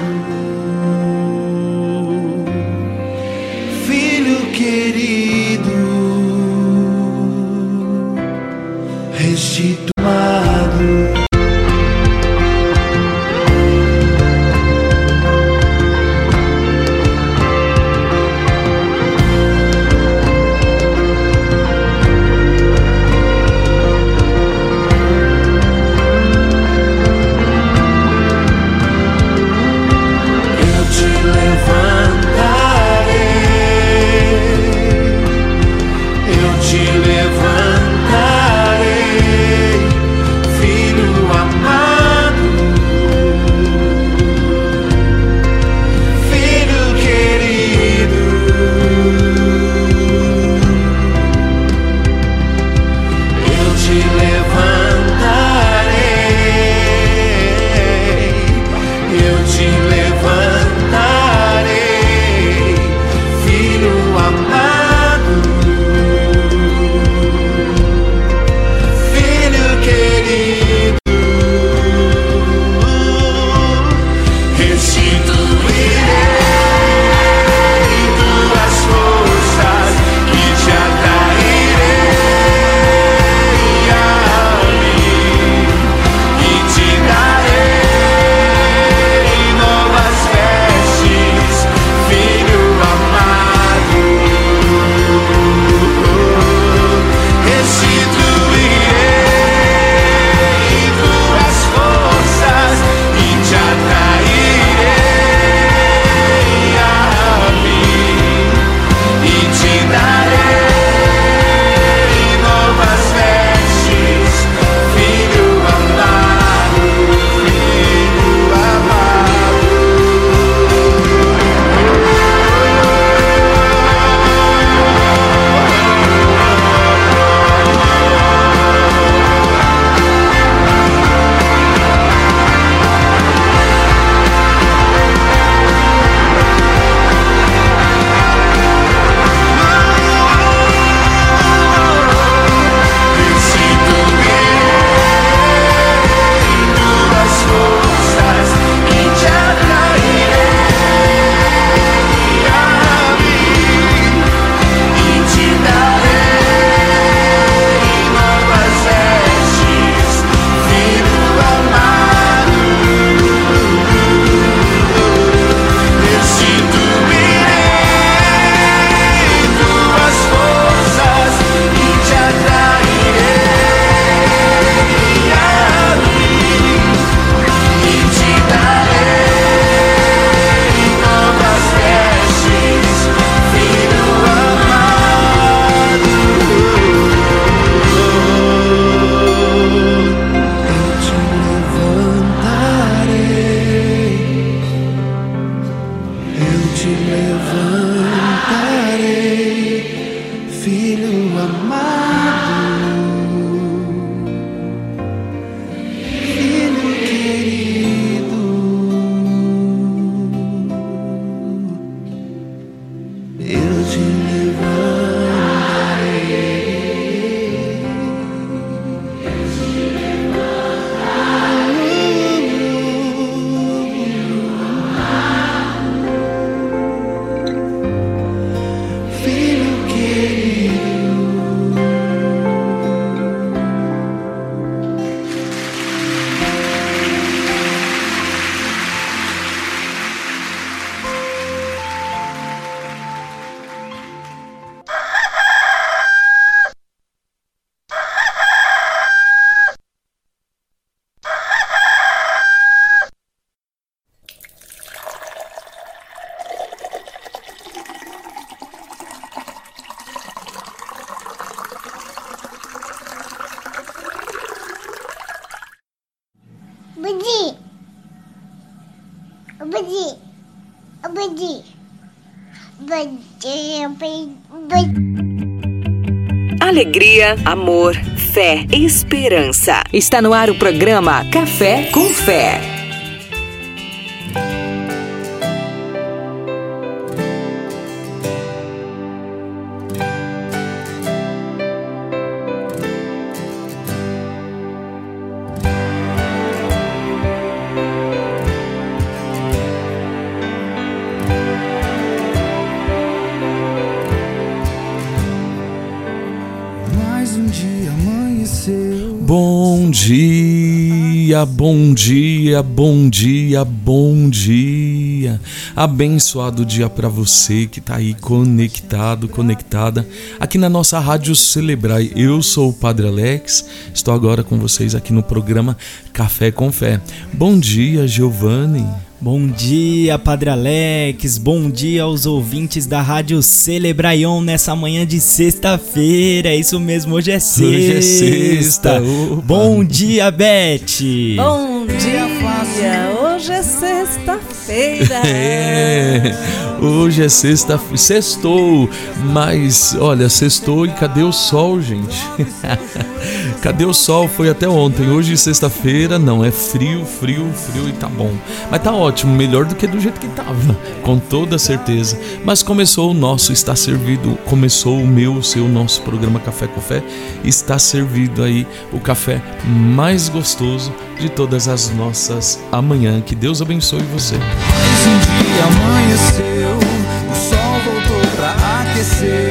you. Alegria, amor, fé esperança. Está no ar o programa Café com Fé. Dia, bom dia, bom dia, bom dia. Abençoado dia para você que tá aí conectado, conectada aqui na nossa Rádio Celebrar. Eu sou o Padre Alex, estou agora com vocês aqui no programa Café com Fé. Bom dia, Giovanni. Bom dia, Padre Alex. Bom dia aos ouvintes da Rádio Celebraion nessa manhã de sexta-feira. É isso mesmo, hoje é sexta. Hoje é sexta. Bom dia, Beth. Bom dia, Flávia. Hoje é sexta-feira. É. Hoje é sexta, sextou, mas olha, sextou e cadê o sol, gente? cadê o sol? Foi até ontem. Hoje sexta-feira, não, é frio, frio, frio e tá bom. Mas tá ótimo, melhor do que do jeito que tava, com toda certeza. Mas começou o nosso, está servido, começou o meu, o seu, nosso programa Café com Fé, está servido aí o café mais gostoso de todas as nossas amanhã. Que Deus abençoe você. Dia amanheceu, o sol voltou aquecer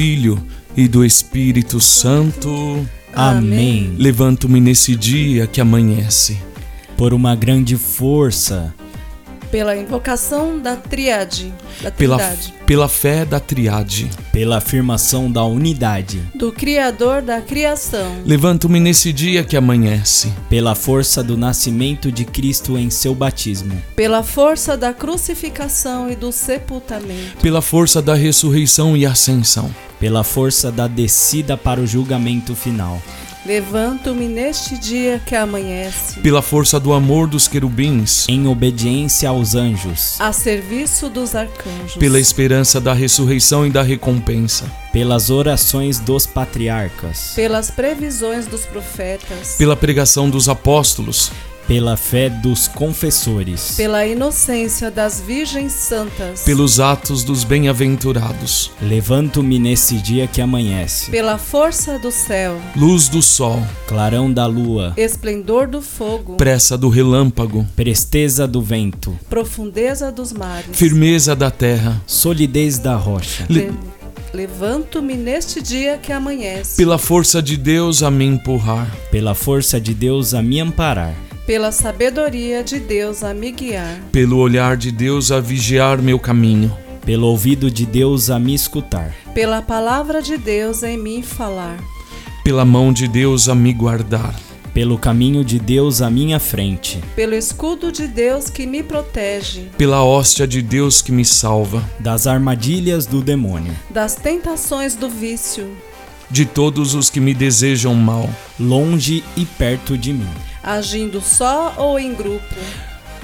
Filho e do Espírito Santo. Amém. Levanto-me nesse dia que amanhece. Por uma grande força, Pela invocação da tríade, da Pela, pela fé da triade. Pela afirmação da unidade, do Criador da criação, Levanto-me nesse dia que amanhece. pela força do nascimento de Cristo em seu batismo, pela força da crucificação e do sepultamento, Pela força da ressurreição e ascensão. pela força da descida para o julgamento final, levanto-me neste dia que amanhece, Pela força do amor dos querubins. em obediência aos anjos, a serviço dos arcanjos, Pela esperança da ressurreição e da recompensa. pelas orações dos patriarcas, pelas previsões dos profetas, Pela pregação dos apóstolos. Pela fé dos confessores, pela inocência das virgens santas, Pelos atos dos bem-aventurados. levanto-me nesse dia que amanhece, pela força do céu, Luz do sol. clarão da lua, esplendor do fogo, Pressa do relâmpago. presteza do vento, profundeza dos mares. Firmeza da terra. solidez da rocha, Le- Le- Levanto-me neste dia que amanhece, Pela força de Deus a me empurrar. pela força de Deus a me amparar, pela sabedoria de Deus a me guiar, pelo olhar de Deus a vigiar meu caminho, pelo ouvido de Deus a me escutar, pela palavra de Deus em mim falar, pela mão de Deus a me guardar, pelo caminho de Deus à minha frente, pelo escudo de Deus que me protege, pela hóstia de Deus que me salva, das armadilhas do demônio, das tentações do vício, de todos os que me desejam mal. longe e perto de mim. Agindo só ou em grupo,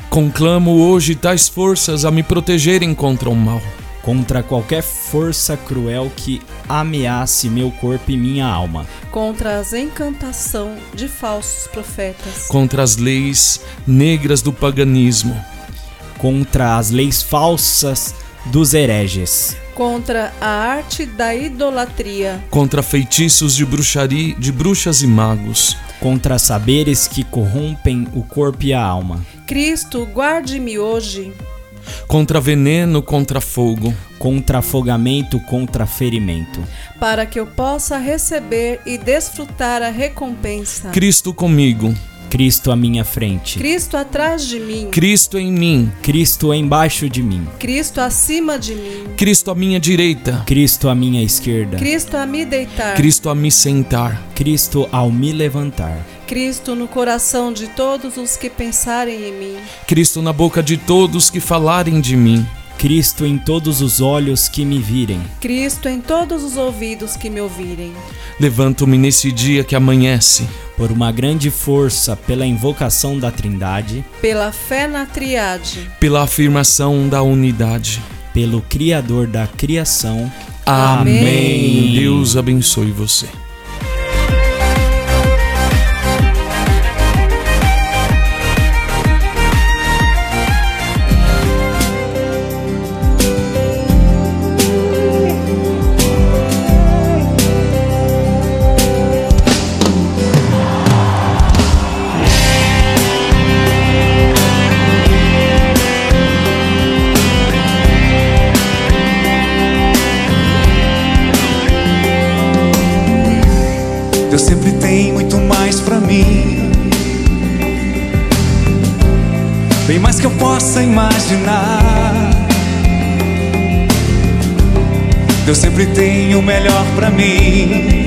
Conclamo hoje tais forças a me protegerem contra o mal, Contra qualquer força cruel que ameace meu corpo e minha alma, contra as encantação de falsos profetas, contra as leis negras do paganismo, contra as leis falsas dos hereges, contra a arte da idolatria, contra feitiços de bruxaria, de bruxas e magos, contra saberes que corrompem o corpo e a alma, Cristo, guarde-me hoje contra veneno, contra fogo, contra afogamento, contra ferimento. para que eu possa receber e desfrutar a recompensa. Cristo comigo, Cristo à minha frente, Cristo atrás de mim, Cristo em mim, Cristo embaixo de mim, Cristo acima de mim, Cristo à minha direita, Cristo à minha esquerda, Cristo a me deitar, Cristo a me sentar, Cristo ao me levantar, Cristo no coração de todos os que pensarem em mim, Cristo na boca de todos que falarem de mim, Cristo em todos os olhos que me virem. Cristo em todos os ouvidos que me ouvirem. Levanto-me nesse dia que amanhece, Por uma grande força, pela invocação da Trindade, Pela fé na triade, pela afirmação da unidade. pelo Criador da criação. Amém. Deus abençoe você. Deus sempre tem muito mais pra mim. Bem mais que eu possa imaginar. Deus sempre tem o melhor pra mim.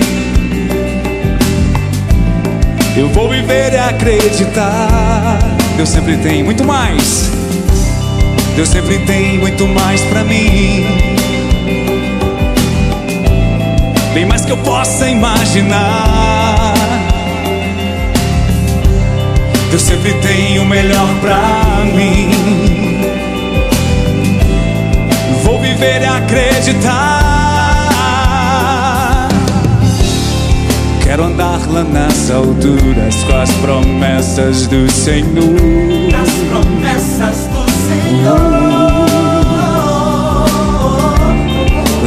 Eu vou viver e acreditar. Deus sempre tem muito mais. Deus sempre tem muito mais pra mim. Que eu possa imaginar. Deus sempre tem o melhor pra mim. Vou viver e acreditar. Quero andar lá nas alturas com as promessas do Senhor. As promessas do Senhor.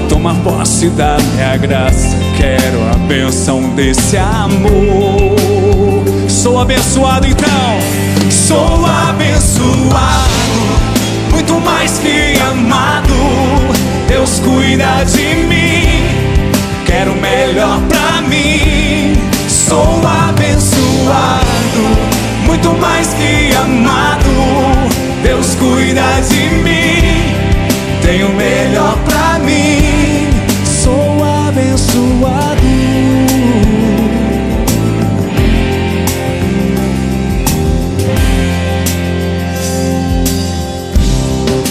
Tomar posse da minha graça. Quero a bênção desse amor. Sou abençoado então. Sou abençoado. Muito mais que amado. Deus cuida de mim. Quero o melhor pra mim. Sou abençoado. Muito mais que amado. Deus cuida de mim. Tem o melhor pra mim. Abençoado.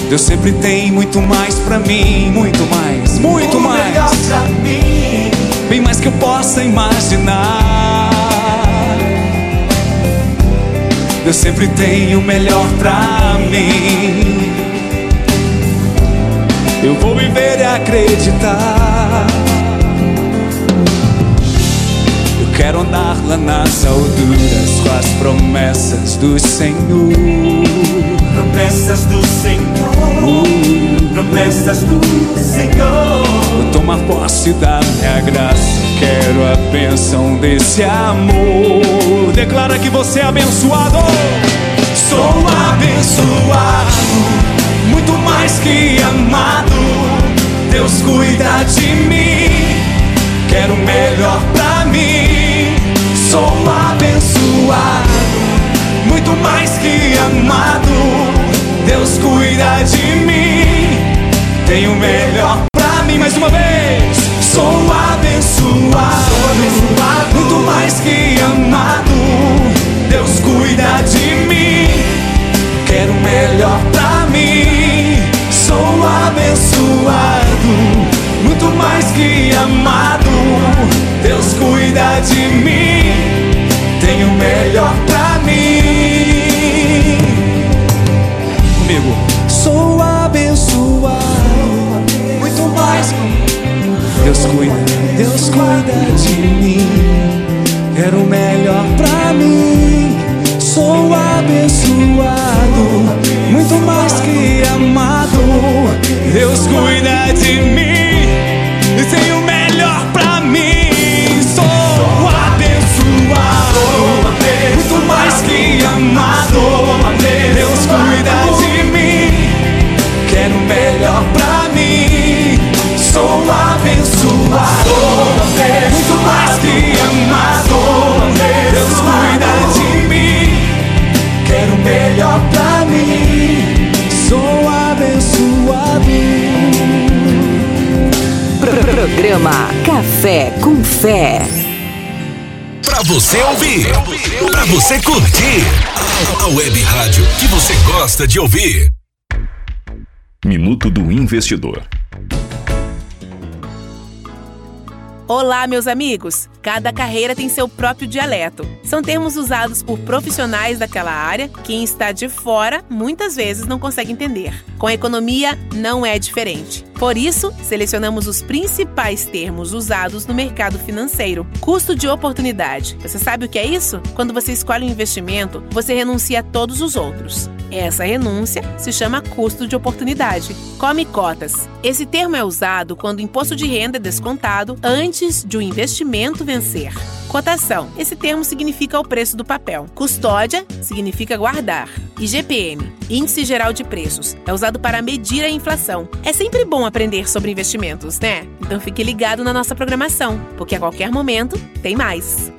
Deus sempre tem muito mais pra mim, muito mais, muito O mais. melhor pra mim. Bem mais que eu possa imaginar. Deus sempre tem o melhor pra mim. Eu vou viver e acreditar. Quero andar lá nas alturas com as promessas do Senhor. Promessas do Senhor. Promessas do Senhor. Vou tomar posse da minha graça. Quero a bênção desse amor. Declara que você é abençoado. Sou abençoado, muito mais que amado. Deus cuida de mim. Quero o melhor pra mim. Sou abençoado, muito mais que amado. Deus cuida de mim, tem o melhor pra mim. Mais uma vez, sou abençoado, muito mais que amado. Deus cuida de mim, quero o melhor pra mim. Sou abençoado, muito mais que amado. Deus cuida de mim, tem o melhor pra mim. Comigo. Sou abençoado, muito mais. Deus cuida, Deus cuida de mim. Quero o melhor pra mim. Sou abençoado, muito mais que amado. Deus cuida de mim que amado. Deus cuida de mim. Quero o melhor pra mim. Sou abençoado, muito mais que amado. Deus cuida de mim. Quero o melhor pra mim. Sou abençoado. Programa Café com Fé. Você ouvir, pra você curtir. A web rádio que você gosta de ouvir. Minuto do Investidor. Olá, meus amigos! Cada carreira tem seu próprio dialeto. São termos usados por profissionais daquela área. Quem está de fora muitas vezes não consegue entender. Com a economia, não é diferente. Por isso, selecionamos os principais termos usados no mercado financeiro. Custo de oportunidade. Você sabe o que é isso? Quando você escolhe um investimento, você renuncia a todos os outros. Essa renúncia se chama custo de oportunidade. Come cotas. Esse termo é usado quando o imposto de renda é descontado antes de o investimento vencer. Cotação. Esse termo significa o preço do papel. Custódia significa guardar. IGPM, Índice Geral de Preços, é usado para medir a inflação. É sempre bom aprender sobre investimentos, né? Então fique ligado na nossa programação, porque a qualquer momento tem mais.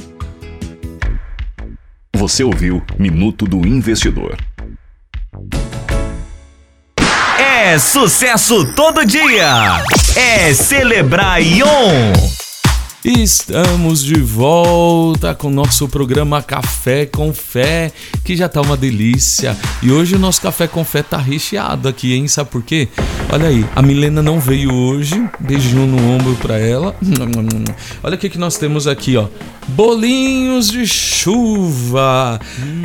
Você ouviu Minuto do Investidor. É sucesso todo dia! É Celebrar Ion! Estamos de volta com o nosso programa Café com Fé, que já tá uma delícia. E hoje o nosso Café com Fé tá recheado aqui, hein? Sabe por quê? Olha aí, a Milena não veio hoje. Beijinho no ombro pra ela. Olha o que, que nós temos aqui, ó. Bolinhos de chuva.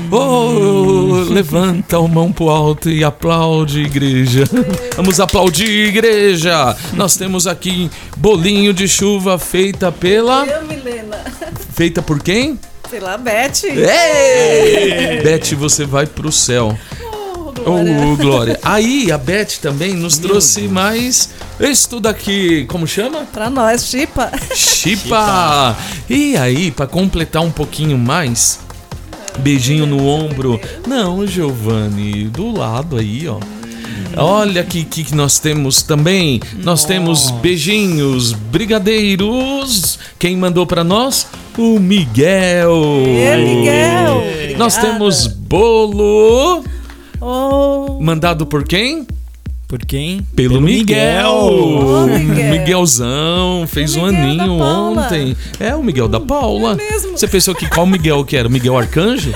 Oh, levanta a mão pro alto e aplaude, igreja. Vamos aplaudir, igreja. Nós temos aqui bolinho de chuva feita pela. Eu, Milena. Feita por quem? Sei lá, Beth. Ei! Beth, você vai pro céu. Oh, Glória. Oh, Glória. Aí a Beth também nos trouxe mais isso daqui, como chama? Pra nós, Chipa. Chipa. E aí, pra completar um pouquinho mais, beijinho no ombro. Não, Giovanni, do lado aí, ó. Olha aqui que, que nós temos também. Nós temos beijinhos, brigadeiros. Quem mandou pra nós? O Miguel. Ê, Miguel. Nós Obrigada. temos bolo. Oh, Mandado por quem? Por quem? Pelo, Miguel. Ô, Miguel. Miguelzão fez O um Miguel aninho ontem. É o Miguel da Paula. É mesmo. Você pensou que qual Miguel que era? O Miguel Arcanjo?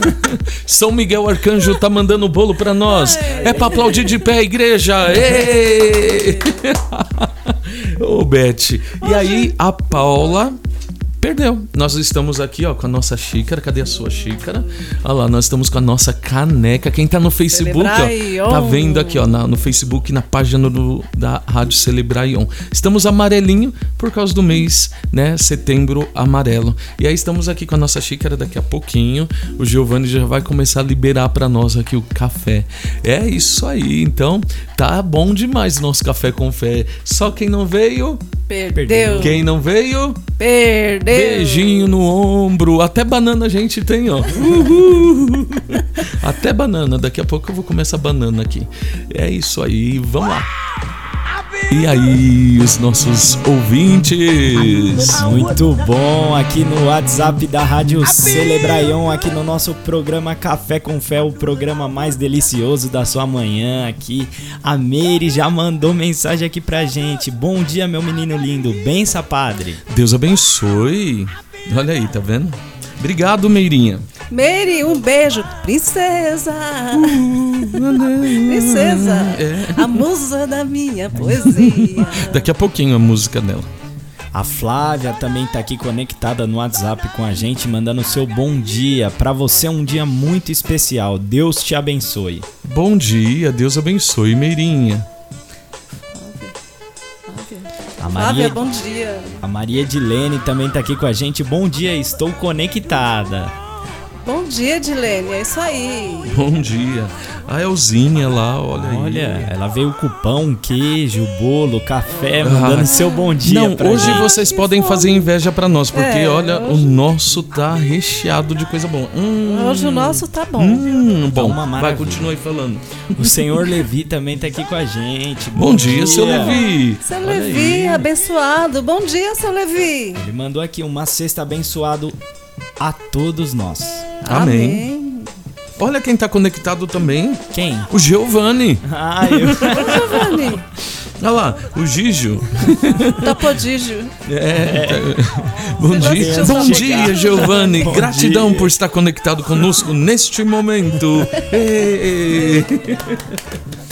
São Miguel Arcanjo tá mandando bolo pra nós. É pra aplaudir de pé, igreja. Ê! Ô, Beth. E aí a Paula perdeu. Nós estamos aqui, ó, com a nossa xícara. Cadê a sua xícara? Olha lá, nós estamos com a nossa caneca. Quem tá no Facebook, ó, tá vendo aqui, ó, na- no Facebook, na página do- da Rádio Celebraion. Estamos amarelinho por causa do mês, né? Setembro amarelo. E aí estamos aqui com a nossa xícara daqui a pouquinho. O Giovanni já vai começar a liberar pra nós aqui o café. É isso aí. Então, tá bom demais o nosso café com fé. Só quem não veio, perdeu. quem não veio, Perdeu. Beijinho no ombro. Até banana a gente tem, ó. Uhul. Até banana. Daqui a pouco eu vou comer essa banana aqui. É isso aí. Vamos lá. E aí, os nossos ouvintes? Muito bom, aqui no WhatsApp da Rádio Celebraion, aqui no nosso programa Café com Fé, o programa mais delicioso da sua manhã aqui. A Meire já mandou mensagem aqui pra gente. Bom dia, meu menino lindo. Bença, padre. Deus abençoe. Olha aí, tá vendo? Obrigado, Meirinha. Meire, um beijo. Princesa. Princesa. É. A musa da minha poesia. Daqui a pouquinho a música dela. A Flávia também tá aqui conectada no WhatsApp com a gente, mandando seu bom dia. Pra você um dia muito especial. Deus te abençoe. Bom dia, Deus abençoe, Meirinha. A Flávia, Maria, bom dia. a Maria Edilene também tá aqui com a gente. Bom dia, estou conectada. Bom dia, Dilene. É isso aí. Bom dia. A Elzinha lá, olha aí. Olha, ela veio com pão, queijo, bolo, café, mandando Ah, seu bom dia Não, pra hoje gente. vocês podem fazer inveja pra nós, porque É, olha, o nosso tá recheado de coisa boa. Hum, Hoje o nosso tá bom. hum, bom. uma Vai, continue aí falando. O senhor Levi também tá aqui com a gente. Bom, dia, seu Levi. Seu Olha Levi, aí. abençoado. Bom dia, seu Levi. Ele mandou aqui uma cesta abençoado a todos nós. Amém. Olha quem tá conectado também. Quem? O Giovanni. Ah, eu. Giovanni, Olha lá, o Gijo. da Podígio. É, tá- Bom dia, bom dia? Giovanni. Gratidão dia. por estar conectado conosco neste momento.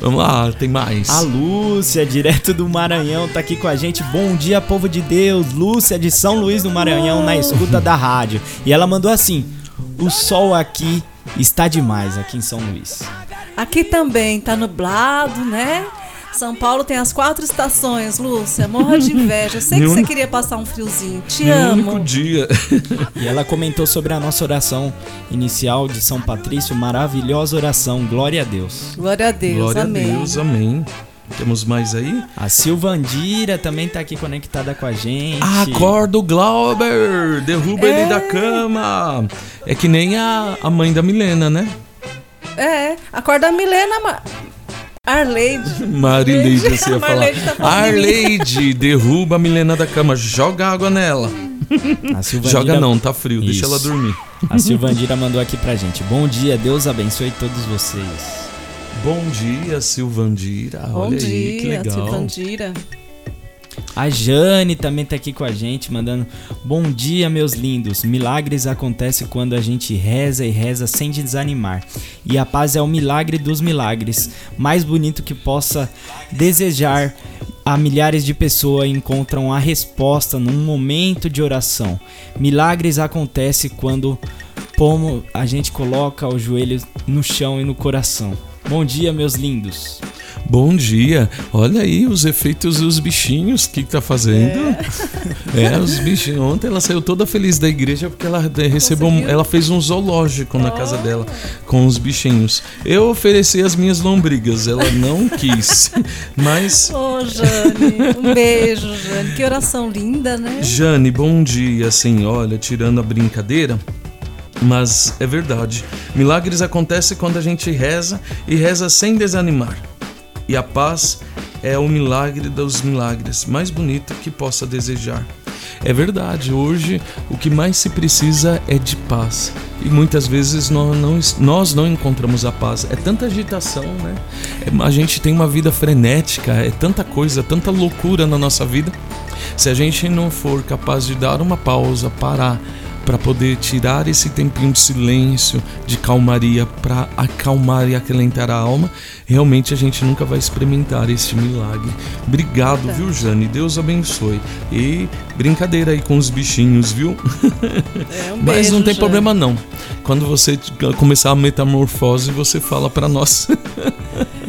Vamos lá, tem mais. A Lúcia, direto do Maranhão, tá aqui com a gente. Bom dia, povo de Deus. Lúcia de São Luís do Maranhão, na escuta da rádio. E ela mandou assim: O sol aqui está demais, aqui em São Luís. Aqui também tá nublado, né? São Paulo tem as quatro estações, Lúcia. Morra de inveja. Eu sei que você queria passar um friozinho. Te Meu amo. único dia. E ela comentou sobre a nossa oração inicial de São Patrício. Maravilhosa oração, glória a Deus. Glória a Deus, Glória amém. a Deus, amém. Temos mais aí? A Silvandira também tá aqui conectada com a gente. Acorda o Glauber! Derruba ele da cama! É que nem a, a mãe da Milena, né? É, acorda a Milena. Arleide. Marileide, você ia falar. Marleide tá. Arleide, derruba a Milena da cama, joga água nela. A Silvandira- Joga não, tá frio, deixa Isso. ela dormir. A Silvandira mandou aqui pra gente. Bom dia, Deus abençoe todos vocês. Bom dia, Silvandira. Bom Olha dia, aí, que legal. Silvandira. A Jane também tá aqui com a gente, mandando bom dia, meus lindos. Milagres acontecem quando a gente reza e reza sem desanimar. E a paz é o milagre dos milagres, mais bonito que possa desejar. A milhares de pessoas encontram a resposta num momento de oração. Milagres acontecem quando como a gente coloca o joelho no chão e no coração. Bom dia, meus lindos. Bom dia. Olha aí os efeitos dos bichinhos. O que, tá fazendo? É. os bichinhos. Ontem ela saiu toda feliz da igreja porque ela eh, recebeu. um- ela fez um zoológico na casa dela com os bichinhos. Eu ofereci as minhas lombrigas. Ela não quis. Mas. Ô, Jane, um beijo, Jane. Que oração linda, né? Jane, bom dia. Assim, olha, tirando a brincadeira. Mas é verdade. Milagres acontecem quando a gente reza e reza sem desanimar. E a paz é o milagre dos milagres mais bonito que possa desejar. É verdade, hoje o que mais se precisa é de paz. E muitas vezes nós não, nós não encontramos a paz. É tanta agitação, né? É- a gente tem uma vida frenética, é tanta coisa, tanta loucura na nossa vida. Se a gente não for capaz de dar uma pausa, parar, para poder tirar esse tempinho de silêncio, de calmaria, para acalmar e acalentar a alma, realmente a gente nunca vai experimentar este milagre. Obrigado, viu, Jane? Deus abençoe. E brincadeira aí com os bichinhos, viu? É, um Mas beijo, não tem Jane. problema não. Quando você começar a metamorfose, você fala para nós.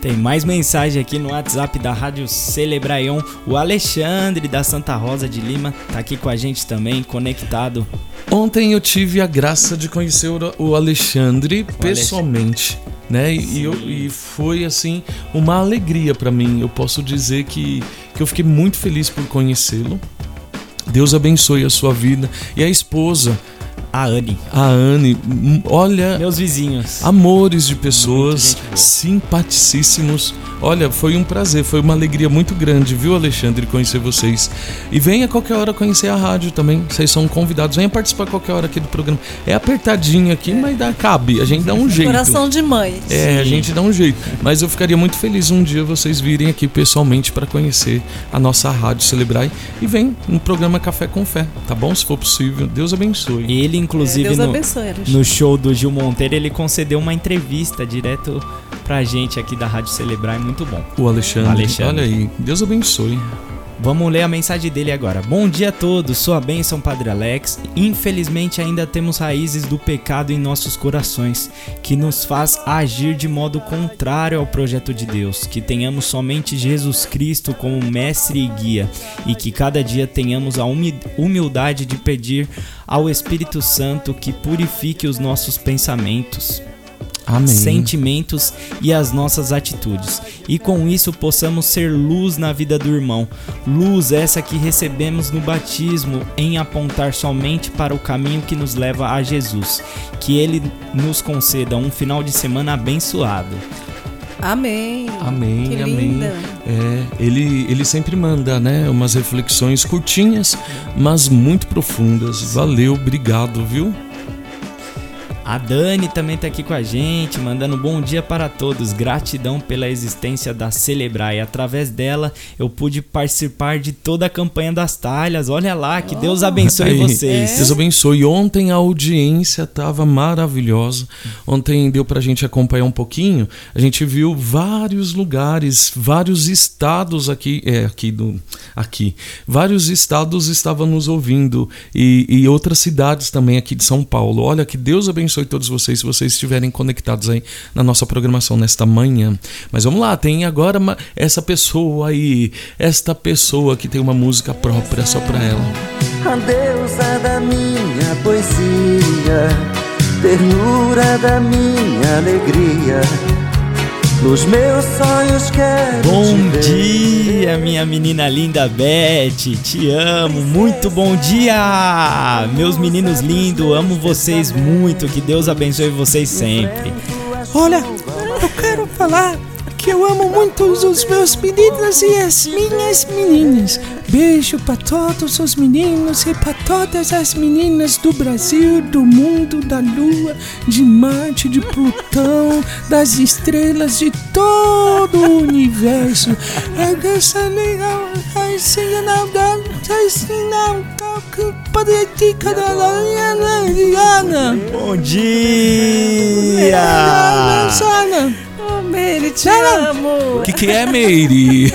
Tem mais mensagem aqui no WhatsApp da Rádio Celebraion. O Alexandre da Santa Rosa de Lima tá aqui com a gente também, conectado. Ontem eu tive a graça de conhecer o- o Alexandre pessoalmente, né? E, eu- e foi assim uma alegria para mim. Eu posso dizer que, que eu fiquei muito feliz por conhecê-lo. Deus abençoe a sua vida e a esposa, A Anne, a Anne. hum, Olha, meus vizinhos. amores de pessoas, simpaticíssimos. Olha, foi um prazer, foi uma alegria muito grande, viu, Alexandre, conhecer vocês. E venha a qualquer hora conhecer a rádio também. Vocês são convidados. Venha participar qualquer hora aqui do programa. É apertadinho aqui, mas dá, cabe. A gente dá um jeito. Coração de mãe. É, a gente dá um jeito. Mas eu ficaria muito feliz um dia vocês virem aqui pessoalmente para conhecer a nossa rádio Celebrai. E vem no programa Café com Fé, tá bom? Se for possível. Deus abençoe. Ele, inclusive, É, no, abençoe, no show do Gil Monteiro, ele concedeu uma entrevista direto pra gente aqui da Rádio Celebrar, é muito bom. O Alexandre. O Alexandre. Olha aí. Deus abençoe. Vamos ler a mensagem dele agora. Bom dia a todos, sua bênção, Padre Alex. Infelizmente, ainda temos raízes do pecado em nossos corações, que nos faz agir de modo contrário ao projeto de Deus. Que tenhamos somente Jesus Cristo como mestre e guia, e que cada dia tenhamos a humi- humildade de pedir ao Espírito Santo que purifique os nossos pensamentos Amém. sentimentos e as nossas atitudes. E com isso possamos ser luz na vida do irmão. Luz essa que recebemos no batismo em apontar somente para o caminho que nos leva a Jesus. Que ele nos conceda um final de semana abençoado. Amém. Amém, Que amém. linda. É, ele, ele sempre manda, né, umas reflexões curtinhas, mas muito profundas. Valeu, obrigado, viu? A Dani também tá aqui com a gente, mandando bom dia para todos. Gratidão pela existência da Celebrar. E através dela eu pude participar de toda a campanha das talhas. Olha lá, que Deus abençoe Aí, vocês. Deus abençoe. Ontem a audiência estava maravilhosa. Ontem deu pra gente acompanhar um pouquinho. A gente viu vários lugares, vários estados aqui, é aqui do aqui. Vários estados estavam nos ouvindo e, e outras cidades também aqui de São Paulo. Olha que Deus abençoe todos vocês se vocês estiverem conectados aí na nossa programação nesta manhã. Mas vamos lá, tem agora uma- essa pessoa aí, esta pessoa que tem uma música própria só pra ela. A deusa da minha poesia, ternura da minha alegria. Nos meus sonhos quero Bom dia, minha menina linda Beth. Te amo. Muito bom dia. Meus meninos lindos, amo vocês muito. Que Deus abençoe vocês sempre. Olha, eu quero falar que eu amo muito os meus meninos e as minhas meninas. Beijo para todos os meninos e para todas as meninas do Brasil, do mundo, da Lua, de Marte, de Plutão, das estrelas, de todo o universo. É dessa legal, assim, não dá, assim, não dá, que pode te Bom dia. Mary, te amo. O que, que é Meire?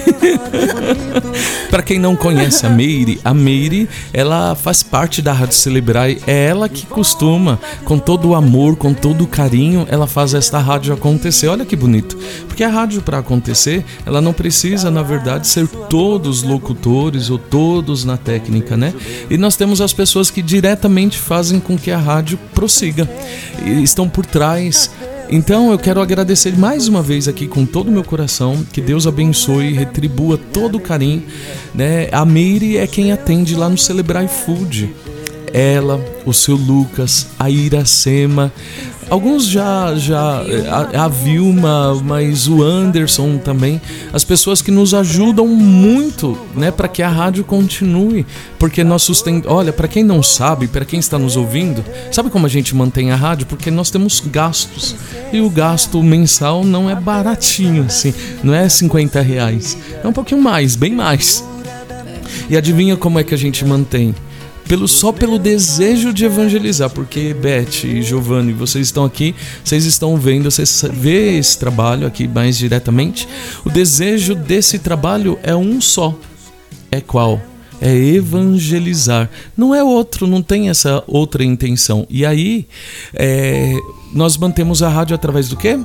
Para quem não conhece a Meire, a Meire, ela faz parte da Rádio Celebrai. É ela que costuma, com todo o amor, com todo o carinho, ela faz esta rádio acontecer. Olha que bonito. Porque a rádio, para acontecer, ela não precisa, na verdade, ser todos locutores ou todos na técnica, né? E nós temos as pessoas que diretamente fazem com que a rádio prossiga. E estão por trás então eu quero agradecer mais uma vez aqui com todo o meu coração, que Deus abençoe e retribua todo o carinho. Né? A Meire é quem atende lá no Celebrai Food. Ela, o seu Lucas, a Iracema, alguns já, já a, a Vilma, mas o Anderson também, as pessoas que nos ajudam muito, né, para que a rádio continue, porque nós sustentamos. Olha, para quem não sabe, para quem está nos ouvindo, sabe como a gente mantém a rádio? Porque nós temos gastos e o gasto mensal não é baratinho, assim, não é 50 reais, é um pouquinho mais, bem mais. E adivinha como é que a gente mantém? Pelo, só pelo desejo de evangelizar, porque Beth e Giovanni, vocês estão aqui, vocês estão vendo, vocês vê esse trabalho aqui mais diretamente. O desejo desse trabalho é um só. É qual? É evangelizar. Não é outro, não tem essa outra intenção. E aí, é, nós mantemos a rádio através do quê?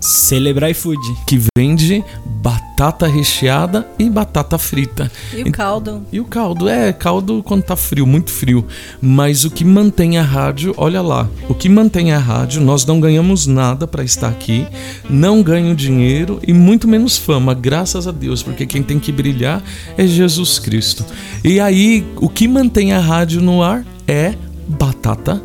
Celebrai Food. Que vende batata recheada e batata frita. E o caldo? E o caldo, é, caldo quando tá frio, muito frio. Mas o que mantém a rádio, olha lá, o que mantém a rádio, nós não ganhamos nada para estar aqui, não ganho dinheiro e muito menos fama, graças a Deus, porque quem tem que brilhar é Jesus Cristo. E aí, o que mantém a rádio no ar é batata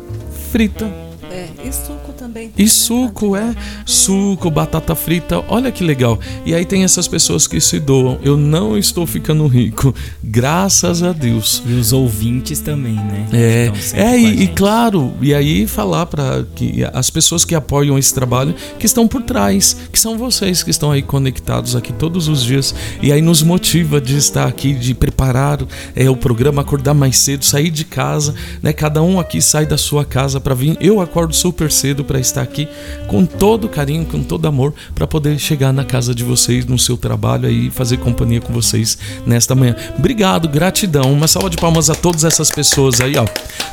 frita. É, suco também. E suco, é. Suco, batata frita, olha que legal. E aí tem essas pessoas que se doam. Eu não estou ficando rico, graças a Deus. E os ouvintes também, né? É, é e, e claro, e aí falar para que as pessoas que apoiam esse trabalho, que estão por trás, que são vocês que estão aí conectados aqui todos os dias e aí nos motiva de estar aqui, de preparar é, o programa, acordar mais cedo, sair de casa, né? Cada um aqui sai da sua casa para vir. Eu acordo super cedo para estar aqui com todo carinho, com todo amor, para poder chegar na casa de vocês, no seu trabalho aí, fazer companhia com vocês nesta manhã. Obrigado, gratidão. Uma salva de palmas a todas essas pessoas aí, ó.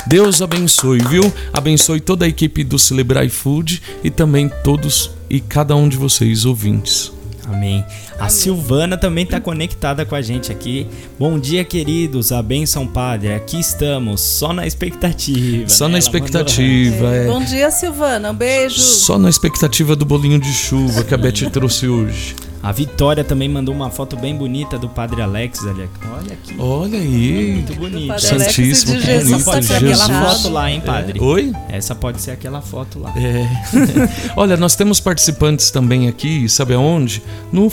Deus abençoe, viu? Abençoe toda a equipe do Celebrai Food e também todos e cada um de vocês ouvintes. Amém. A Silvana também está conectada com a gente aqui. Bom dia, queridos. A benção, Padre. Aqui estamos, só na expectativa. Só né? na Ela expectativa, é. Bom dia, Silvana. Um beijo. Só na expectativa do bolinho de chuva que a Beth trouxe hoje. A Vitória também mandou uma foto bem bonita do Padre Alex. Olha, olha aqui. Olha aí. Muito bonito. Alex Santíssimo, que Jesus. bonito. Essa pode ser Jesus. aquela foto lá, hein, Padre? É. Oi? Essa pode ser aquela foto lá. É. Olha, nós temos participantes também aqui, sabe aonde? No,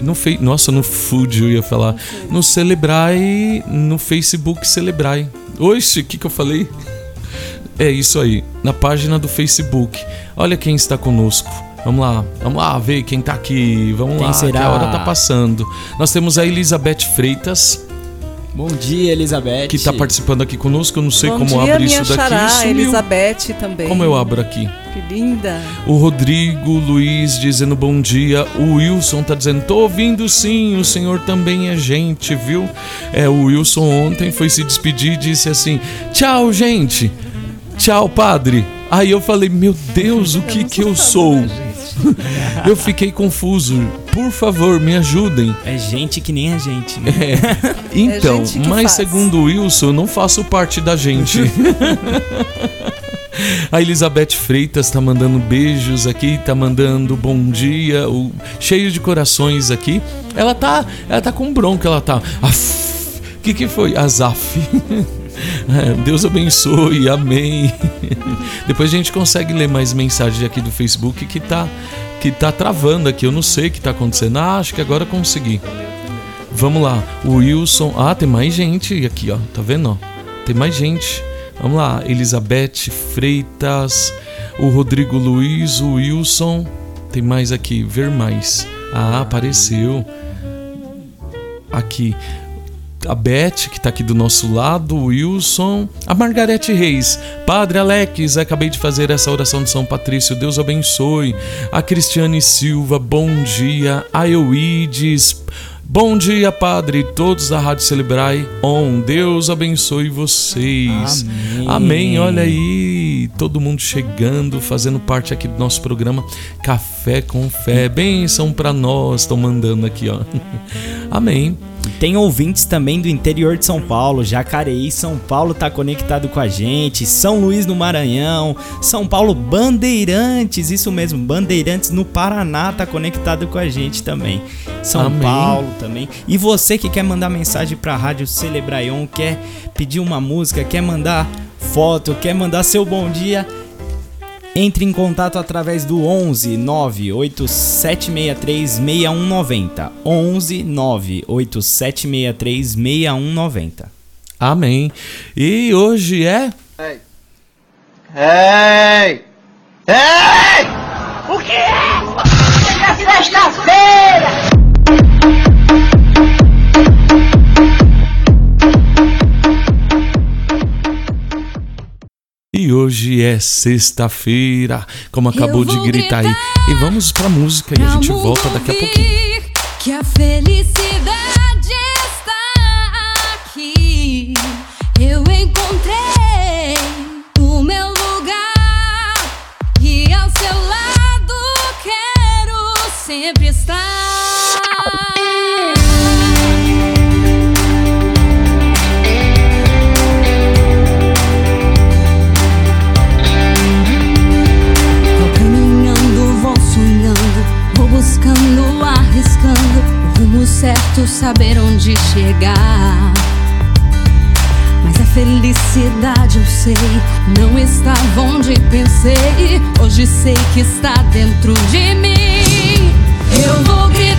no fe... Nossa, no Food eu ia falar. No Celebrai, no Facebook Celebrai. Oxe, o que, que eu falei? É isso aí, na página do Facebook. Olha quem está conosco. Vamos lá, vamos lá ver quem tá aqui. Vamos Quem lá, será? que a hora tá passando. Nós temos a Elizabeth Freitas, Bom dia, Elizabeth. que tá participando aqui conosco. Eu não sei Bom como dia, abrir minha isso daqui. xará, Sumiu. Elizabeth também. Como eu abro aqui? Que linda. O Rodrigo Luiz dizendo bom dia. O Wilson tá dizendo: tô ouvindo sim, o senhor também é gente, viu? É, o Wilson ontem foi se despedir e disse assim: tchau, gente. Tchau, padre. Aí eu falei: meu Deus, o que que eu sou? Eu fiquei confuso. Por favor, me ajudem. É gente que nem a gente, né? É, então, gente que mas faz. segundo o Wilson, eu não faço parte da gente. A Elizabeth Freitas tá mandando beijos aqui, tá mandando bom dia, o- cheio de corações aqui. Ela tá, ela tá com bronca, ela tá. O que que foi? Azaf. Deus abençoe, amém. Depois a gente consegue ler mais mensagens aqui do Facebook que tá que tá travando aqui. Eu não sei o que tá acontecendo. Ah, acho que agora consegui. Vamos lá, o Wilson. Ah, tem mais gente aqui, ó. Tá vendo? Ó? Tem mais gente. Vamos lá, Elizabeth Freitas, o Rodrigo Luiz, o Wilson. Tem mais aqui, ver mais. Ah, apareceu. Aqui. A Beth, que tá aqui do nosso lado, o Wilson, a Margarete Reis, Padre Alex, acabei de fazer essa oração de São Patrício, Deus abençoe. A Cristiane Silva, bom dia. A Euides, bom dia, Padre. Todos da Rádio Celebrai, on. Deus abençoe vocês. Amém. Amém. Olha aí, todo mundo chegando, fazendo parte aqui do nosso programa Café com Fé. Bênção pra nós, estão mandando aqui, ó. Amém. Tem ouvintes também do interior de São Paulo, Jacareí, São Paulo tá conectado com a gente, São Luís no Maranhão, São Paulo Bandeirantes, isso mesmo, Bandeirantes no Paraná tá conectado com a gente também. São Amém. Paulo também. E você que quer mandar mensagem pra Rádio Celebraion, quer pedir uma música, quer mandar foto, quer mandar seu bom dia, entre em contato através do 11 98763 6190. 11 98763 6190. Amém. E hoje é. Ei! Ei! O que é? É sexta-feira! E hoje é sexta-feira, como acabou de gritar aí. E vamos pra música e a gente volta daqui a pouquinho. Que a felicidade está aqui. Eu encontrei o meu lugar e ao seu lado quero sempre estar. Certo, saber onde chegar. Mas a felicidade eu sei não estava onde pensei. Hoje sei que está dentro de mim. Eu vou gritar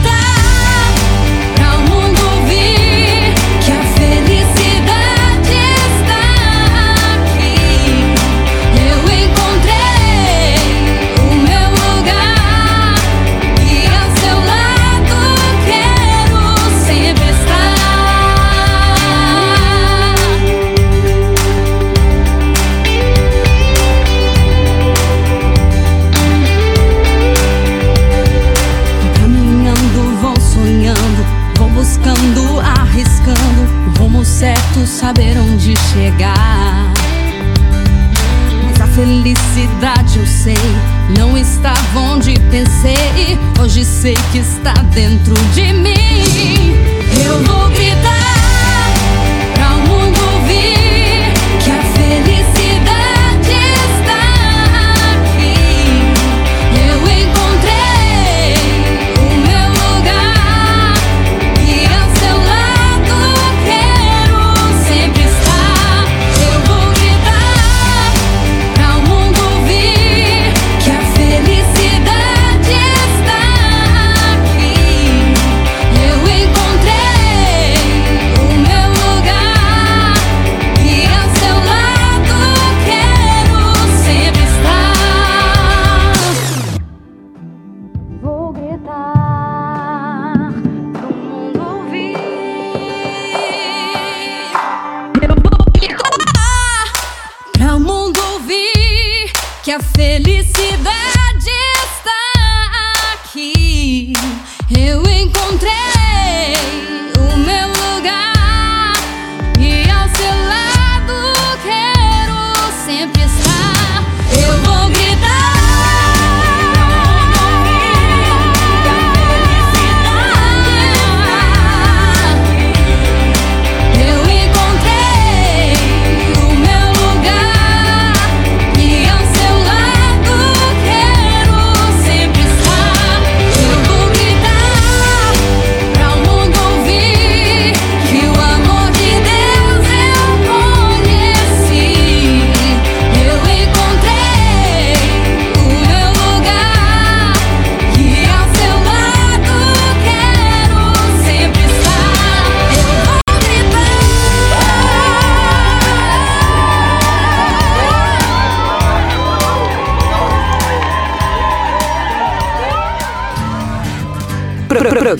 sei que está dentro de mim.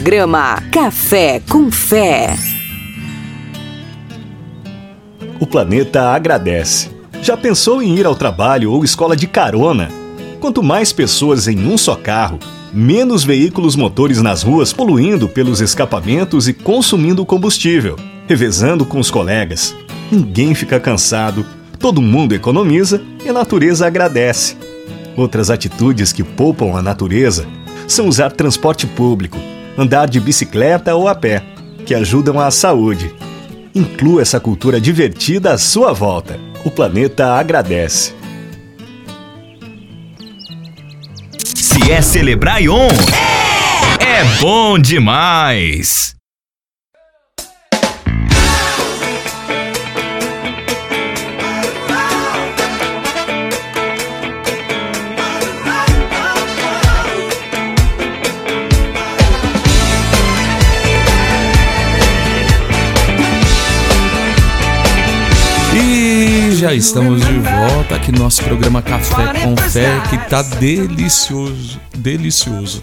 Programa Café com Fé. O planeta agradece. Já pensou em ir ao trabalho ou escola de carona? Quanto mais pessoas em um só carro, menos veículos motores nas ruas poluindo pelos escapamentos e consumindo combustível, revezando com os colegas. Ninguém fica cansado, todo mundo economiza e a natureza agradece. Outras atitudes que poupam a natureza são usar transporte público, andar de bicicleta ou a pé, que ajudam à saúde. Inclua essa cultura divertida à sua volta. O planeta agradece. Se é celebrar Ion, é bom demais. Já estamos de volta aqui no nosso programa Café com Fé, que tá delicioso, delicioso.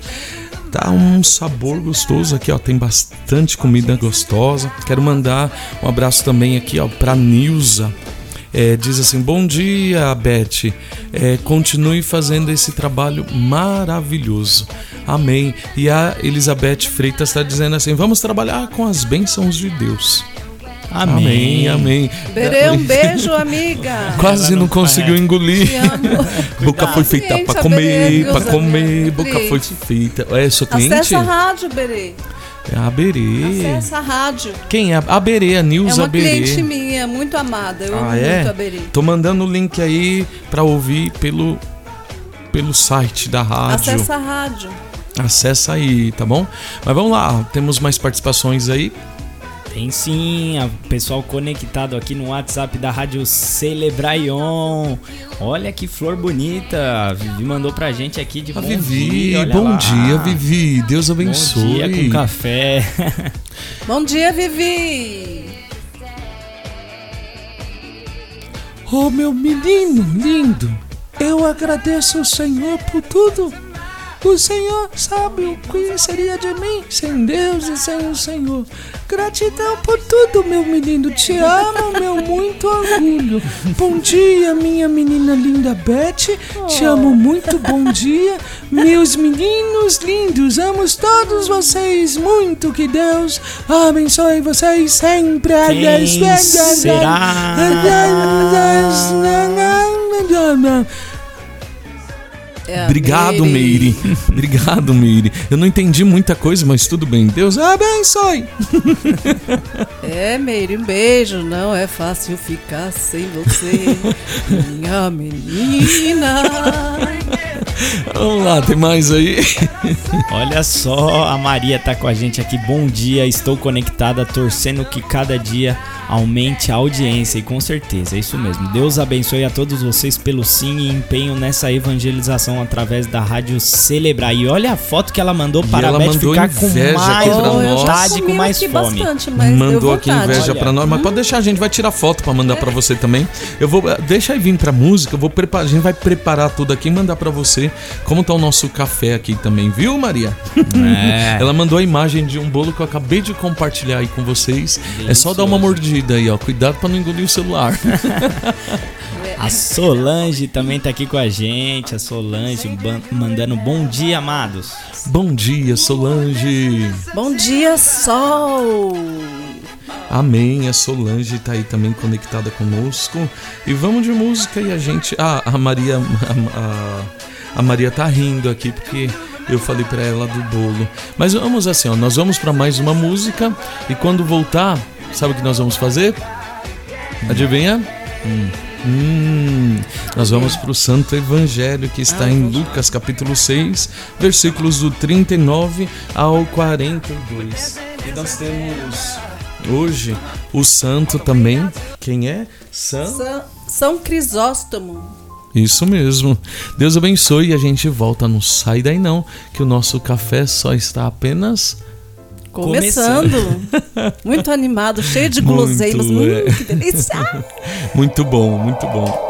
Tá um sabor gostoso aqui, ó. Tem bastante comida gostosa. Quero mandar um abraço também aqui, ó, pra Nilza. É, diz assim: Bom dia, Beth. É, continue fazendo esse trabalho maravilhoso. Amém. E a Elizabeth Freitas está dizendo assim: Vamos trabalhar com as bênçãos de Deus. Amém, amém. Berê, um beijo, amiga. Quase não conseguiu engolir. Amo. Boca foi feita Cliente, pra a comer, Berê, pra meus comer. Boca foi feita. É, sua cliente? Acessa a rádio, Berê. É a Berê. Acessa a rádio. Quem é? A Berê, a É Nilza uma Berê. cliente minha, muito amada. Eu amo Ah, é? muito a Berê. Tô mandando o link aí pra ouvir pelo, pelo site da rádio. Acessa a rádio. Acessa aí, tá bom? Mas vamos lá, temos mais participações aí. Tem sim, a- o pessoal conectado aqui no WhatsApp da Rádio Celebraion. Olha que flor bonita. A Vivi mandou pra gente aqui de bom Vivi, dia. olha bom lá. dia, Vivi. Deus abençoe. Bom dia com café. Bom dia, Vivi. Oh, meu menino lindo, eu agradeço o Senhor por tudo. O Senhor sabe o que seria de mim sem Deus e sem o Senhor. Gratidão por tudo, meu menino. Te amo, meu muito orgulho. Bom dia, minha menina linda Beth. Te amo muito. Bom dia, meus meninos lindos. Amo todos vocês muito. Que Deus abençoe vocês sempre. Quem será? É Obrigado, Meire. Obrigado, Meire. Eu não entendi muita coisa, mas tudo bem. Deus abençoe. É, Meire, um beijo. Não é fácil ficar sem você, minha menina. Vamos lá, tem mais aí? Olha só, a Maria tá com a gente aqui. Bom dia, estou conectada, torcendo que cada dia aumente a audiência e com certeza, é isso mesmo. Deus abençoe a todos vocês pelo sim e empenho nessa evangelização através da Rádio Celebrar. E olha a foto que ela mandou para ela a Beth mandou ficar com inveja mais vontade, com mais fome. bastante, Mandou aqui inveja pra nós, mas pode deixar, a gente vai tirar foto pra mandar pra você também. Eu vou, deixa aí vir pra música, eu vou preparar, a gente vai preparar tudo aqui e mandar pra você como tá o nosso café aqui também, viu, Maria? É. Ela mandou a imagem de um bolo que eu acabei de compartilhar aí com vocês. É só dar uma mordida aí, ó. Cuidado pra não engolir o celular. A Solange também tá aqui com a gente. A Solange mandando bom dia, amados. Bom dia, Solange. Bom dia, sol. Amém. A Solange tá aí também conectada conosco. E vamos de música e a gente. Ah, a Maria. A, a- a Maria tá rindo aqui porque eu falei pra ela do bolo. Mas vamos assim, ó. Nós vamos pra mais uma música e quando voltar, sabe o que nós vamos fazer? Adivinha? Hum, nós vamos para o Santo Evangelho que está em Lucas capítulo 6, versículos do 39 ao 42. E nós temos hoje o santo também. Quem é? São, São Crisóstomo. Isso mesmo. Deus abençoe e a gente volta. Não sai daí não, que o nosso café só está apenas Começando. Muito animado, cheio de guloseimas. Muito, Hum, é. que delícia. muito bom, muito bom.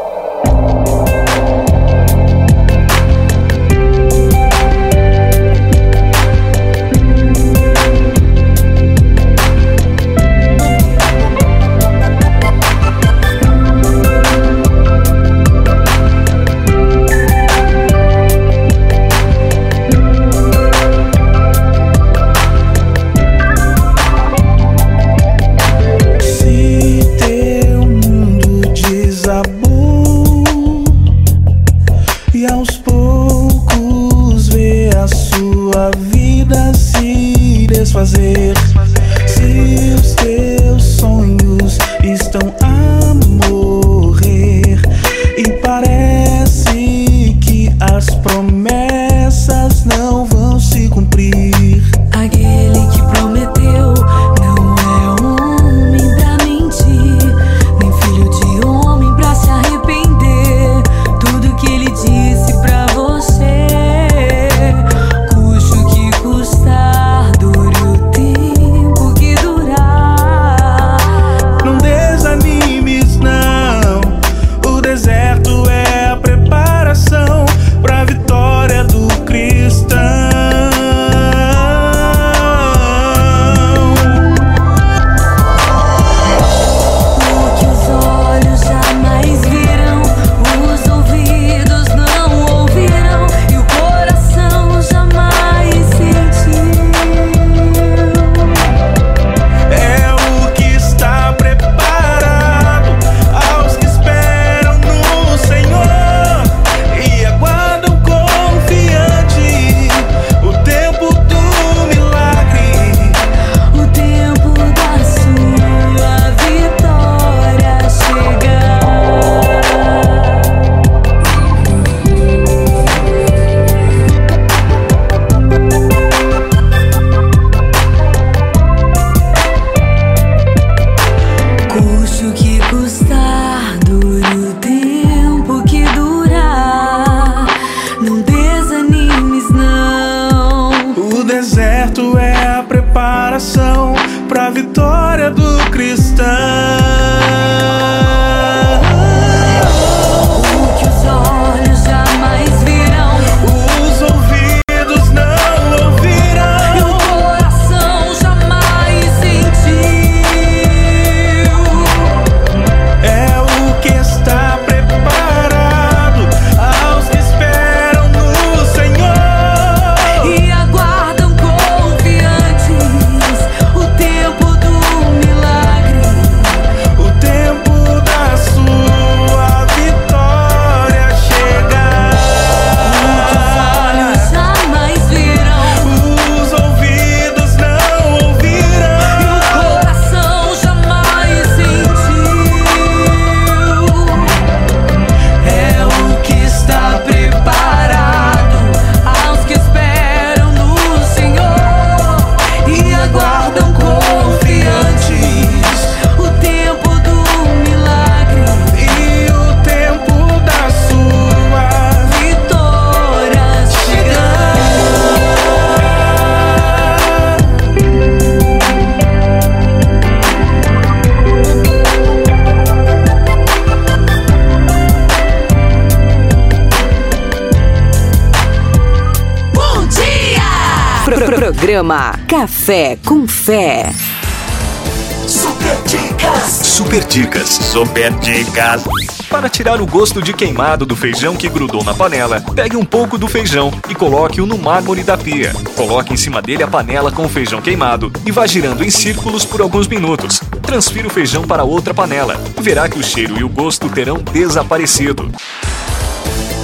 Super dicas. Para tirar o gosto de queimado do feijão que grudou na panela, pegue um pouco do feijão e coloque-o no mármore da pia. Coloque em cima dele a panela com o feijão queimado e vá girando em círculos por alguns minutos. Transfira o feijão para outra panela. Verá que o cheiro e o gosto terão desaparecido.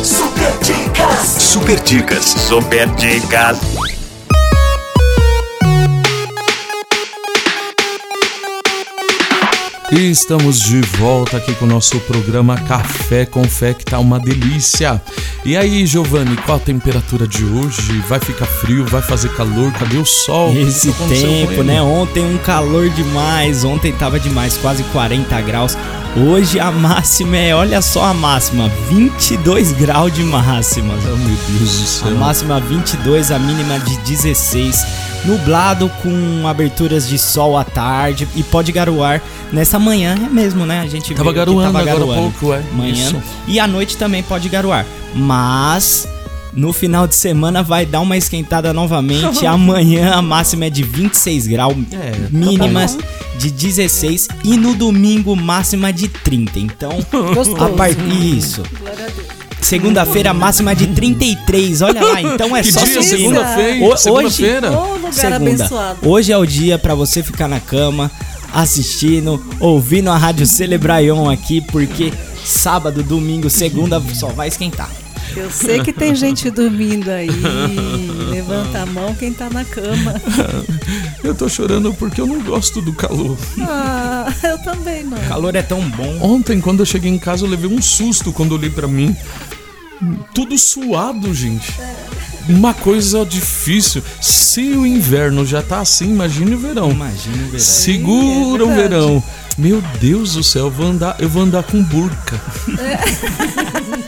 Super dicas. Super dicas. Super dicas. E estamos de volta aqui com o nosso programa Café com Fé, que tá uma delícia. E aí, Giovanni, qual a temperatura de hoje? Vai ficar frio? Vai fazer calor? Cadê o sol? Esse tempo, né? Ontem um calor demais, ontem tava demais, quase 40 graus. Hoje a máxima é, olha só a máxima, 22 graus de máxima. Oh, meu Deus do céu. A máxima 22, a mínima de 16. Nublado com aberturas de sol à tarde e pode garoar nessa manhã, é mesmo, né? A gente Tava viu que garoando agora há pouco, é. Manhã. Isso. E à noite também pode garoar. Mas no final de semana vai dar uma esquentada novamente. Amanhã a máxima é de 26 graus, É, mínimas tá de 16 e no domingo máxima de 30. Então, Gostoso. a part... isso. Segunda-feira máxima de 33. Olha lá, então é Que só dia? Segunda-feira? Segunda-feira? Lugar abençoado. Hoje é o dia pra você ficar na cama assistindo, ouvindo a Rádio Celebraion aqui, porque sábado, domingo, segunda só vai esquentar. Eu sei que tem gente dormindo aí. Levanta a mão quem tá na cama. Eu tô chorando porque eu não gosto do calor. Ah, eu também não. O calor é tão bom. Ontem, quando eu cheguei em casa, eu levei um susto quando olhei pra mim. Tudo suado, gente. Uma coisa difícil. Se o inverno já tá assim, imagine o verão. Imagina o verão. Segura É o verão. Meu Deus do céu, eu vou andar, eu vou andar com burca.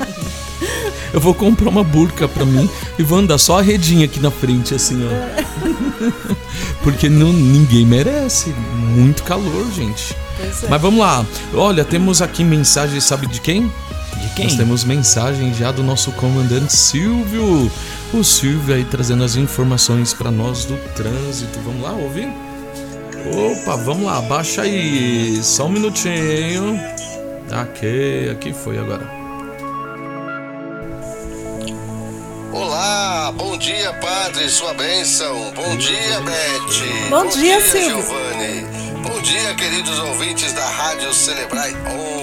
Eu vou comprar uma burca pra mim e vou andar só a redinha aqui na frente, assim, ó. Porque não, ninguém merece. Muito calor, gente. É. Mas vamos lá. Olha, temos aqui mensagem, sabe de quem? De quem? Nós temos mensagem já do nosso comandante Silvio. O Silvio aí trazendo as informações pra nós do trânsito. Vamos lá ouvir? Opa, vamos lá, baixa aí. Só um minutinho. Ok, aqui foi agora. Olá, bom dia, padre, sua bênção. Bom dia, Beth. Bom dia, Silvio. Giovanni. Bom dia, queridos ouvintes da Rádio Celebrai On.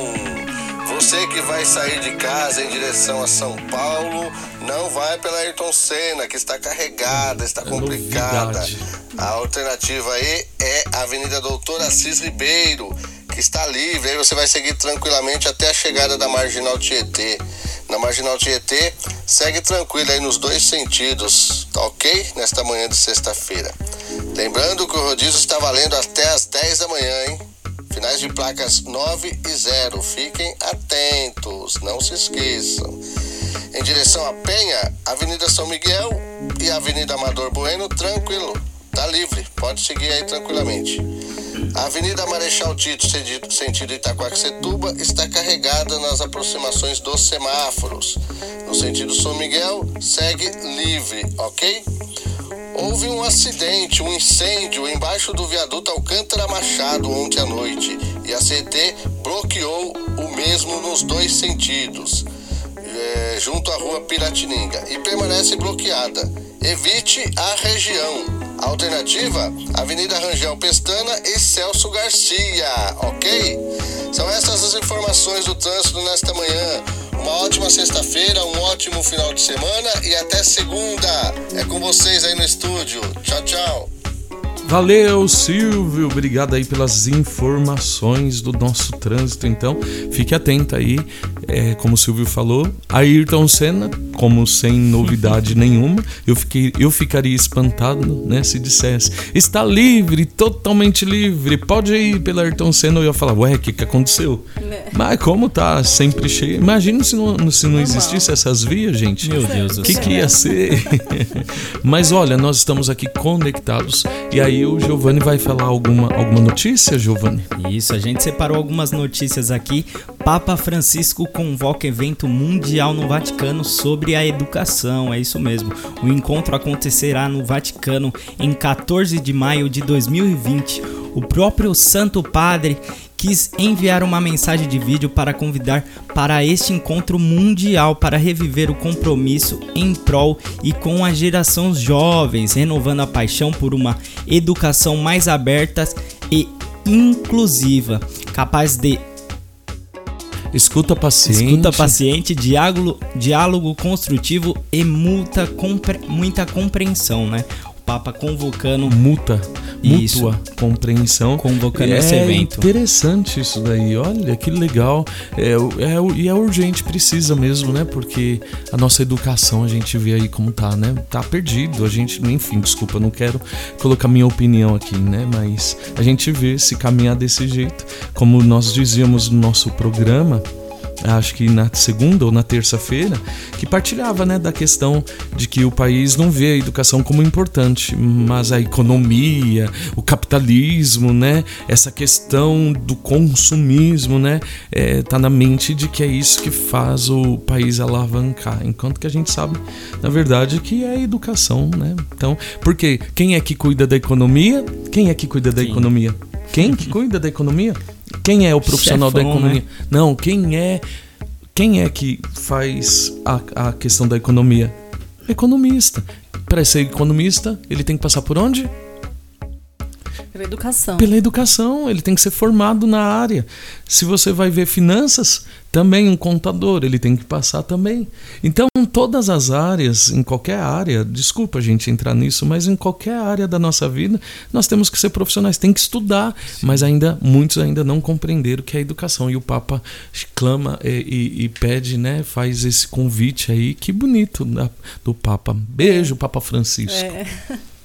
Você que vai sair de casa em direção a São Paulo, não vai pela Ayrton Senna, que está carregada, está complicada. novidade. A alternativa aí é a Avenida Doutor Assis Ribeiro, que está livre. Aí você vai seguir tranquilamente até a chegada da Marginal Tietê. Na Marginal Tietê, segue tranquilo aí nos dois sentidos, tá ok? Nesta manhã de sexta-feira. Lembrando que o rodízio está valendo até as 10 da manhã, hein? Finais de placas 9 e 0. Fiquem atentos, não se esqueçam. Em direção à Penha, Avenida São Miguel e Avenida Amador Bueno, tranquilo, tá livre, pode seguir aí tranquilamente. A Avenida Marechal Tito, sentido- Itaquaquecetuba, está carregada nas aproximações dos semáforos. No sentido São Miguel, segue livre, ok? Houve um acidente, um incêndio embaixo do viaduto Alcântara Machado ontem à noite e a CT bloqueou o mesmo nos dois sentidos, eh, junto à rua Piratininga, e permanece bloqueada. Evite a região. Alternativa: Avenida Rangel Pestana e Celso Garcia, ok? São essas as informações do trânsito nesta manhã. Uma ótima sexta-feira, um ótimo final de semana e até segunda. É com vocês aí no estúdio. Tchau, tchau. Valeu, Silvio. Obrigado aí pelas informações do nosso trânsito. Então, fique atento aí. É, como o Silvio falou, Ayrton Senna, como sem novidade nenhuma, eu, fiquei, eu ficaria espantado né, se dissesse: está livre, totalmente livre, pode ir pela Ayrton Senna. Eu ia falar: ué, o que, que aconteceu? Mas como tá sempre cheio, imagina se não, se não existisse essas vias, gente. Meu Deus do O que, céu. que ia ser? Mas olha, nós estamos aqui conectados e aí o Giovanni vai falar alguma, alguma notícia, Giovanni? Isso, a gente separou algumas notícias aqui Papa Francisco convoca evento mundial no Vaticano sobre a educação. É isso mesmo. O encontro acontecerá no Vaticano em 14 de maio de 2020. O próprio Santo Padre quis enviar uma mensagem de vídeo para convidar para este encontro mundial para reviver o compromisso em prol e com as gerações jovens, renovando a paixão por uma educação mais aberta e inclusiva, capaz de Escuta paciente. Escuta paciente, diálogo, diálogo construtivo e muita, compre, muita compreensão, né? Papa convocando. Muta. Isso. Mútua compreensão. Convocando é esse evento. interessante isso daí. Olha que legal. É, é, e é urgente, precisa mesmo, né? Porque a nossa educação a gente vê aí como tá, né? Tá perdido. A gente, enfim, desculpa, não quero colocar minha opinião aqui, né? Mas a gente vê se caminhar desse jeito. Como nós dizíamos no nosso programa acho que na segunda ou na terça-feira, que partilhava né, da questão de que o país não vê a educação como importante, mas a economia, o capitalismo, né, essa questão do consumismo, né, é, tá na mente de que é isso que faz o país alavancar, enquanto que a gente sabe, na verdade, que é a educação, né? Então, porque quem é que cuida da economia? Quem é que cuida da Sim. economia? Quem que cuida da economia? Quem é o profissional da Chefão, economia? né? Não, quem é quem é que faz a, a questão da economia? Economista. Para ser economista, ele tem que passar por onde? Pela educação. Pela educação, ele tem que ser formado na área. Se você vai ver finanças, também um contador, ele tem que passar também. Então, todas as áreas, em qualquer área, desculpa a gente entrar nisso, mas em qualquer área da nossa vida, nós temos que ser profissionais, tem que estudar, mas ainda muitos ainda não compreenderam o que é educação. E o Papa clama e, e- e pede, né, faz esse convite aí, que bonito da- do Papa. Beijo, Papa Francisco. É.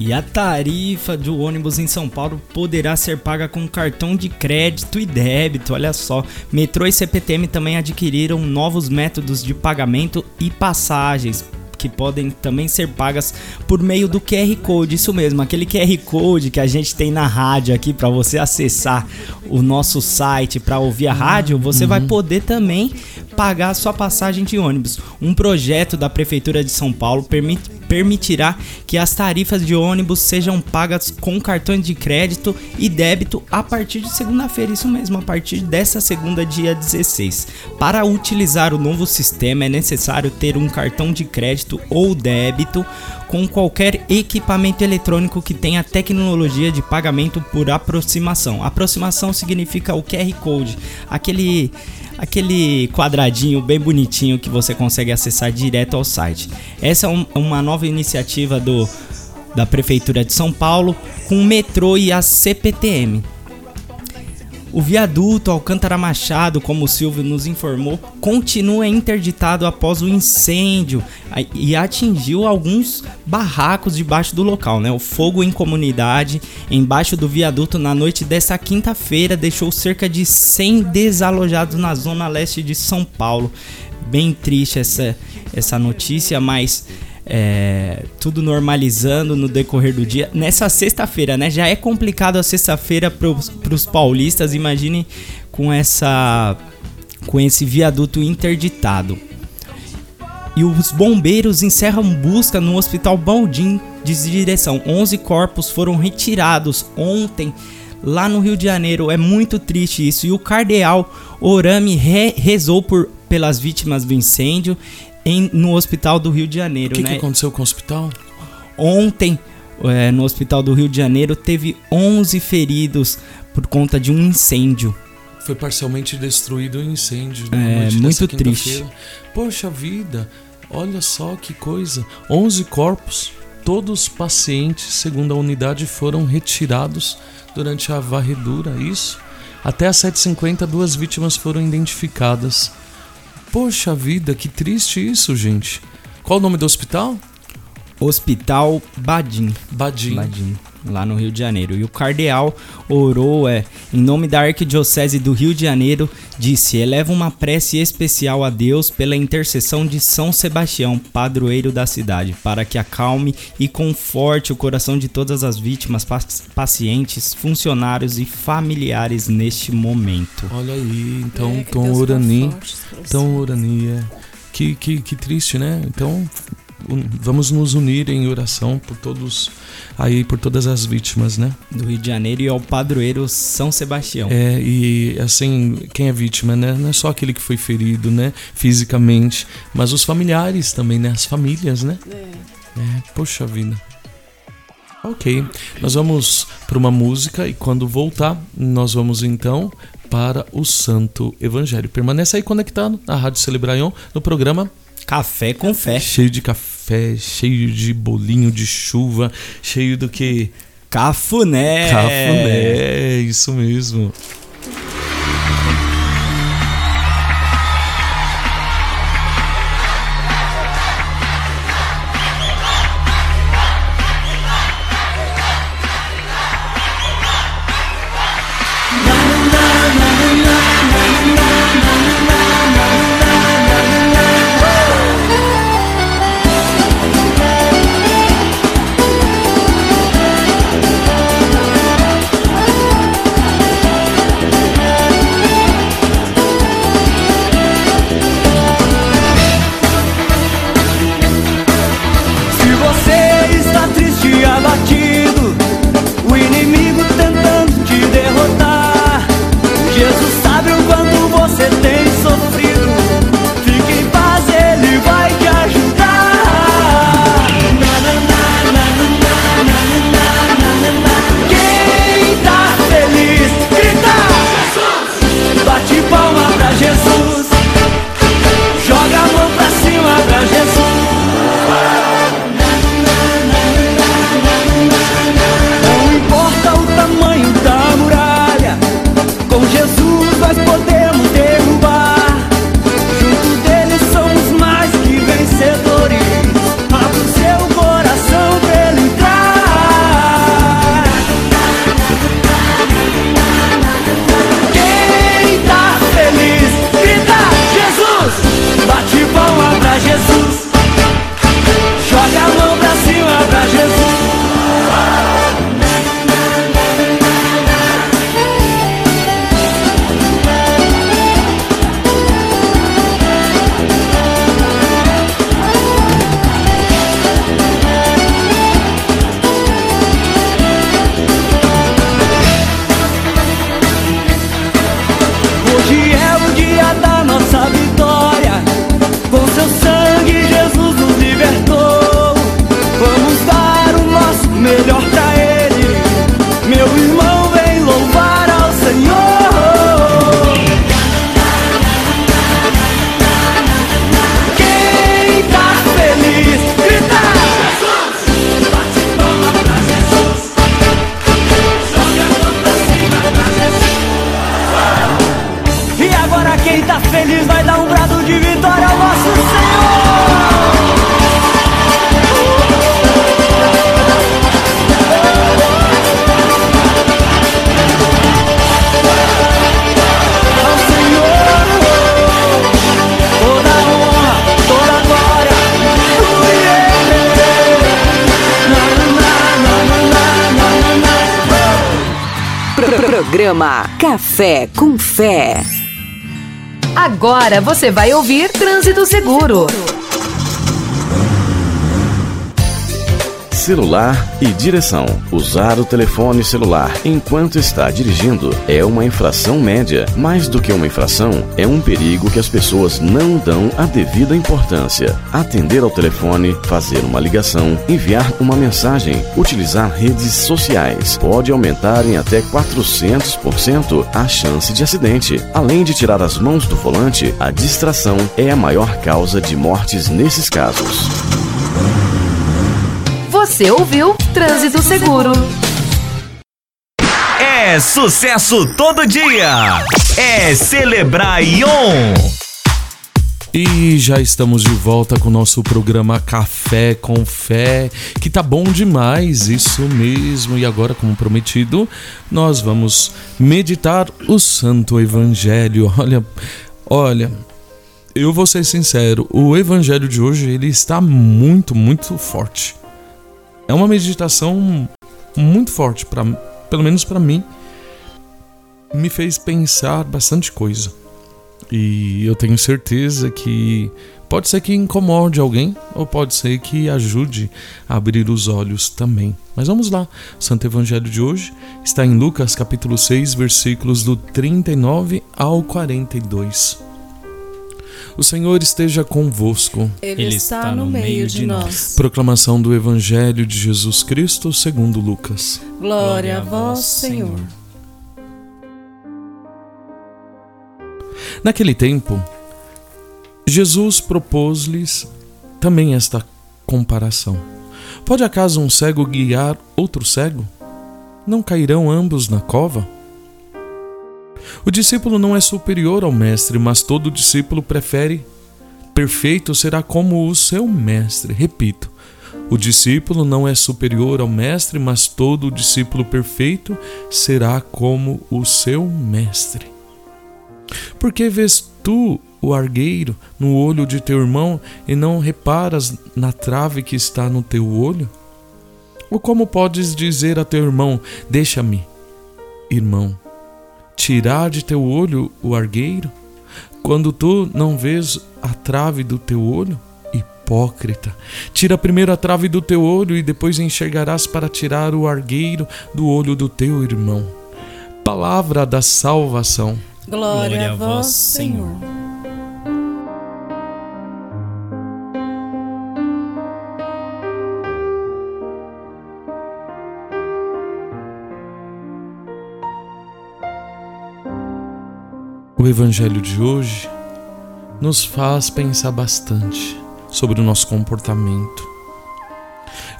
E a tarifa do ônibus em São Paulo poderá ser paga com cartão de crédito e débito. Olha só, metrô e CPTM também adquiriram novos métodos de pagamento e passagens que podem também ser pagas por meio do QR Code. Isso mesmo, aquele QR Code que a gente tem na rádio aqui para você acessar o nosso site para ouvir a rádio, você vai poder também pagar a sua passagem de ônibus. Um projeto da prefeitura de São Paulo permite permitirá que as tarifas de ônibus sejam pagas com cartões de crédito e débito a partir de segunda-feira, isso mesmo, a partir dessa segunda, dia 16. Para utilizar o novo sistema é necessário ter um cartão de crédito ou débito com qualquer equipamento eletrônico que tenha tecnologia de pagamento por aproximação. Aproximação significa o QR Code, aquele aquele quadradinho bem bonitinho que você consegue acessar direto ao site. Essa é um- uma nova iniciativa do, da Prefeitura de São Paulo com o metrô e a CPTM. O viaduto Alcântara Machado, como o Silvio nos informou, continua interditado após o incêndio e atingiu alguns barracos debaixo do local. Né? O fogo em comunidade embaixo do viaduto na noite dessa quinta-feira deixou cerca de 100 desalojados na zona leste de São Paulo. Bem triste essa, essa notícia, mas é, tudo normalizando no decorrer do dia. Nessa sexta-feira, né? Já é complicado a sexta-feira para os paulistas. Imagine com essa, com esse viaduto interditado. E os bombeiros encerram busca no Hospital Baldim de direção. 11 corpos foram retirados ontem lá no Rio de Janeiro. É muito triste isso. E o cardeal Orame re- rezou por, pelas vítimas do incêndio em, no Hospital do Rio de Janeiro. O que, né? que aconteceu com o hospital? Ontem, é, no Hospital do Rio de Janeiro, teve 11 feridos por conta de um incêndio. Foi parcialmente destruído o incêndio. na É, muito triste. Poxa vida, olha só que coisa. 11 corpos, todos pacientes, segundo a unidade, foram retirados durante a varredura, isso? Até às 7h50, duas vítimas foram identificadas. Poxa vida, que triste isso, gente. Qual o nome do hospital? Hospital Badim. Badim. Badim. Lá no Rio de Janeiro. E o cardeal orou é, em nome da Arquidiocese do Rio de Janeiro, disse: eleva uma prece especial a Deus pela intercessão de São Sebastião, padroeiro da cidade, para que acalme e conforte o coração de todas as vítimas, pac- pacientes, funcionários e familiares neste momento. Olha aí, então É, conforte os corações. estão orando. aí, é. Que, que, que triste, né? Então vamos nos unir em oração por todos aí, por todas as vítimas, né? Do Rio de Janeiro e ao padroeiro São Sebastião. É, e assim, quem é vítima, né? Não é só aquele que foi ferido, né? Fisicamente, mas os familiares também, né? As famílias, né? É, poxa vida. Ok, nós vamos para uma música e quando voltar, nós vamos então para o Santo Evangelho. Permanece aí conectado na Rádio Celebraion no programa Café com Fé. Cheio de café, cheio de bolinho de chuva, cheio do que? Cafuné! Cafuné, isso mesmo. Bate palma pra Jesus. Programa Café com Fé. Agora você vai ouvir Trânsito Seguro. Celular e direção. Usar o telefone celular enquanto está dirigindo é uma infração média. Mais do que uma infração, é um perigo que as pessoas não dão a devida importância. Atender ao telefone, fazer uma ligação, enviar uma mensagem, utilizar redes sociais pode aumentar em até 400% a chance de acidente. Além de tirar as mãos do volante, a distração é a maior causa de mortes nesses casos. Você ouviu Trânsito Seguro. É sucesso todo dia. É Celebrar Ion. E já estamos de volta com o nosso programa Café com Fé, que tá bom demais, isso mesmo. E agora, como prometido, nós vamos meditar o Santo Evangelho. Olha, olha, eu vou ser sincero, o Evangelho de hoje ele está muito, muito forte. É uma meditação muito forte para, pelo menos para mim, me fez pensar bastante coisa. E eu tenho certeza que pode ser que incomode alguém ou pode ser que ajude a abrir os olhos também. Mas vamos lá. O Santo Evangelho de hoje está em Lucas capítulo 6, versículos do 39 ao 42. O Senhor esteja convosco. Ele, está, no meio de nós. Proclamação do Evangelho de Jesus Cristo segundo Lucas. Glória a vós, Senhor. Naquele tempo, Jesus propôs-lhes também esta comparação: Pode acaso um cego guiar outro cego? Não cairão ambos na cova? O discípulo não é superior ao mestre, mas todo discípulo prefere perfeito será como o seu mestre. Repito, o discípulo não é superior ao mestre, mas todo discípulo perfeito será como o seu mestre. Por que vês tu o argueiro no olho de teu irmão e não reparas na trave que está no teu olho? Ou como podes dizer a teu irmão: Deixa-me, irmão, tirar de teu olho o argueiro, quando tu não vês a trave do teu olho? Hipócrita, tira primeiro a trave do teu olho e depois enxergarás para tirar o argueiro do olho do teu irmão. Palavra da salvação. Glória a vós, Senhor. O Evangelho de hoje nos faz pensar bastante sobre o nosso comportamento.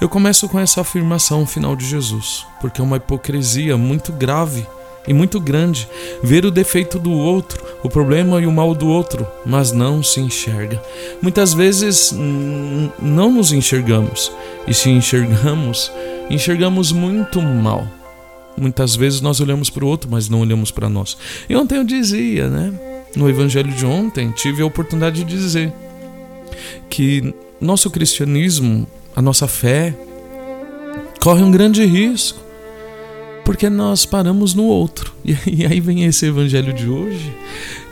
Eu começo com essa afirmação final de Jesus, porque é uma hipocrisia muito grave e muito grande ver o defeito do outro, o problema e o mal do outro, mas não se enxerga. Muitas vezes não nos enxergamos, e se enxergamos, enxergamos muito mal. Muitas vezes nós olhamos para o outro, mas não olhamos para nós. E ontem eu dizia, né? No evangelho de ontem, tive a oportunidade de dizer que nosso cristianismo, a nossa fé, corre um grande risco porque nós paramos no outro. E aí vem esse evangelho de hoje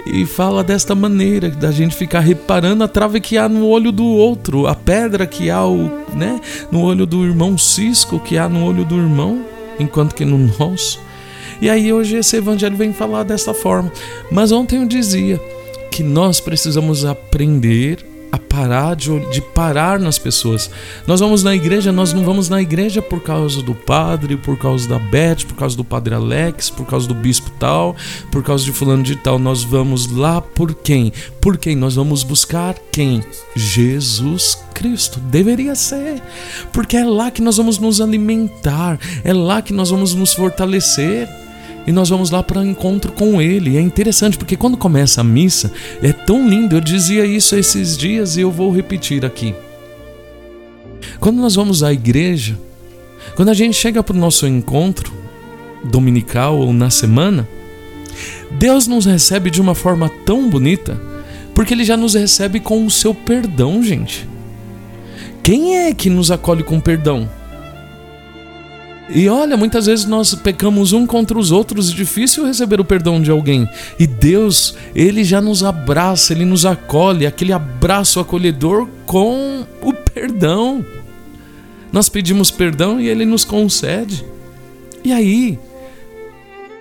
e fala desta maneira, da gente ficar reparando a trave que há no olho do outro, a pedra que há o, né, no olho do irmão cisco que há no olho do irmão, enquanto que no nosso. E aí hoje esse evangelho vem falar dessa forma. Mas ontem eu dizia que nós precisamos aprender a parar de, de parar nas pessoas. Nós vamos na igreja, nós não vamos na igreja por causa do padre, por causa da Beth, por causa do padre Alex, por causa do bispo tal, por causa de fulano de tal. Nós vamos lá por quem? Por quem? Nós vamos buscar quem? Jesus Cristo. Deveria ser. Porque é lá que nós vamos nos alimentar, é lá que nós vamos nos fortalecer e nós vamos lá para encontro com Ele. É interessante porque quando começa a missa é tão lindo. Eu dizia isso esses dias e eu vou repetir aqui. Quando nós vamos à igreja, quando a gente chega para o nosso encontro dominical ou na semana, Deus nos recebe de uma forma tão bonita, porque Ele já nos recebe com o seu perdão, gente. Quem é que nos acolhe com perdão? E olha, muitas vezes nós pecamos um contra os outros, é difícil receber o perdão de alguém. E Deus, ele já nos abraça, ele nos acolhe, aquele abraço acolhedor com o perdão. Nós pedimos perdão e ele nos concede. E aí,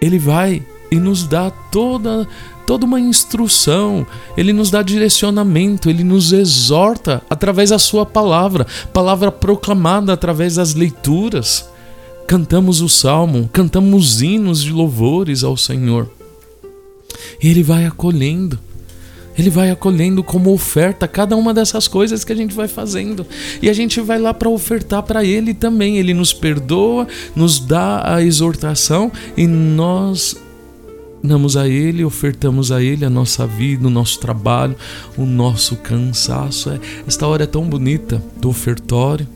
ele vai e nos dá toda toda uma instrução, ele nos dá direcionamento, ele nos exorta através da sua palavra, palavra proclamada através das leituras cantamos o salmo, cantamos hinos de louvores ao Senhor. E Ele vai acolhendo, Ele vai acolhendo como oferta cada uma dessas coisas que a gente vai fazendo. E a gente vai lá para ofertar para Ele também. Ele nos perdoa, nos dá a exortação e nós damos a Ele, ofertamos a Ele a nossa vida, o nosso trabalho, o nosso cansaço. É, esta hora é tão bonita do ofertório,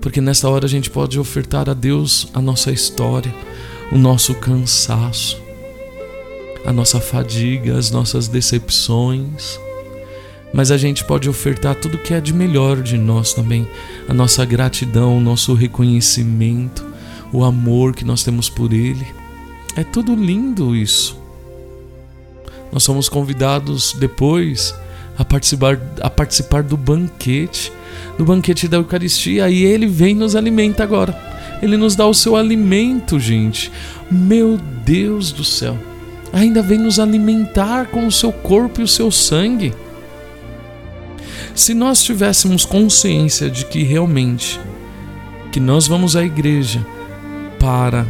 porque nesta hora a gente pode ofertar a Deus a nossa história, o nosso cansaço, a nossa fadiga, as nossas decepções. Mas a gente pode ofertar tudo que é de melhor de nós também, a nossa gratidão, o nosso reconhecimento, o amor que nós temos por Ele. É tudo lindo isso. Nós somos convidados depois a participar, a participar do banquete, do banquete da Eucaristia, e Ele vem nos alimenta agora. Ele nos dá o seu alimento, gente. Meu Deus do céu. Ainda vem nos alimentar com o seu corpo e o seu sangue. Se nós tivéssemos consciência de que realmente que nós vamos à igreja para